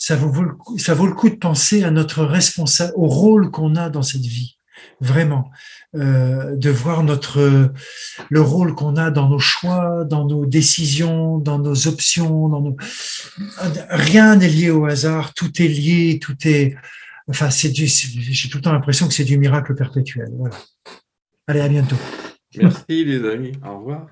ça vaut le coup, ça vaut le coup de penser à notre responsable, au rôle qu'on a dans cette vie, vraiment, euh, de voir notre le rôle qu'on a dans nos choix, dans nos décisions, dans nos options, dans nos rien n'est lié au hasard, tout est lié, tout est, enfin, c'est du, j'ai tout le temps l'impression que c'est du miracle perpétuel. Voilà. Allez, à bientôt. Merci les amis. Au revoir.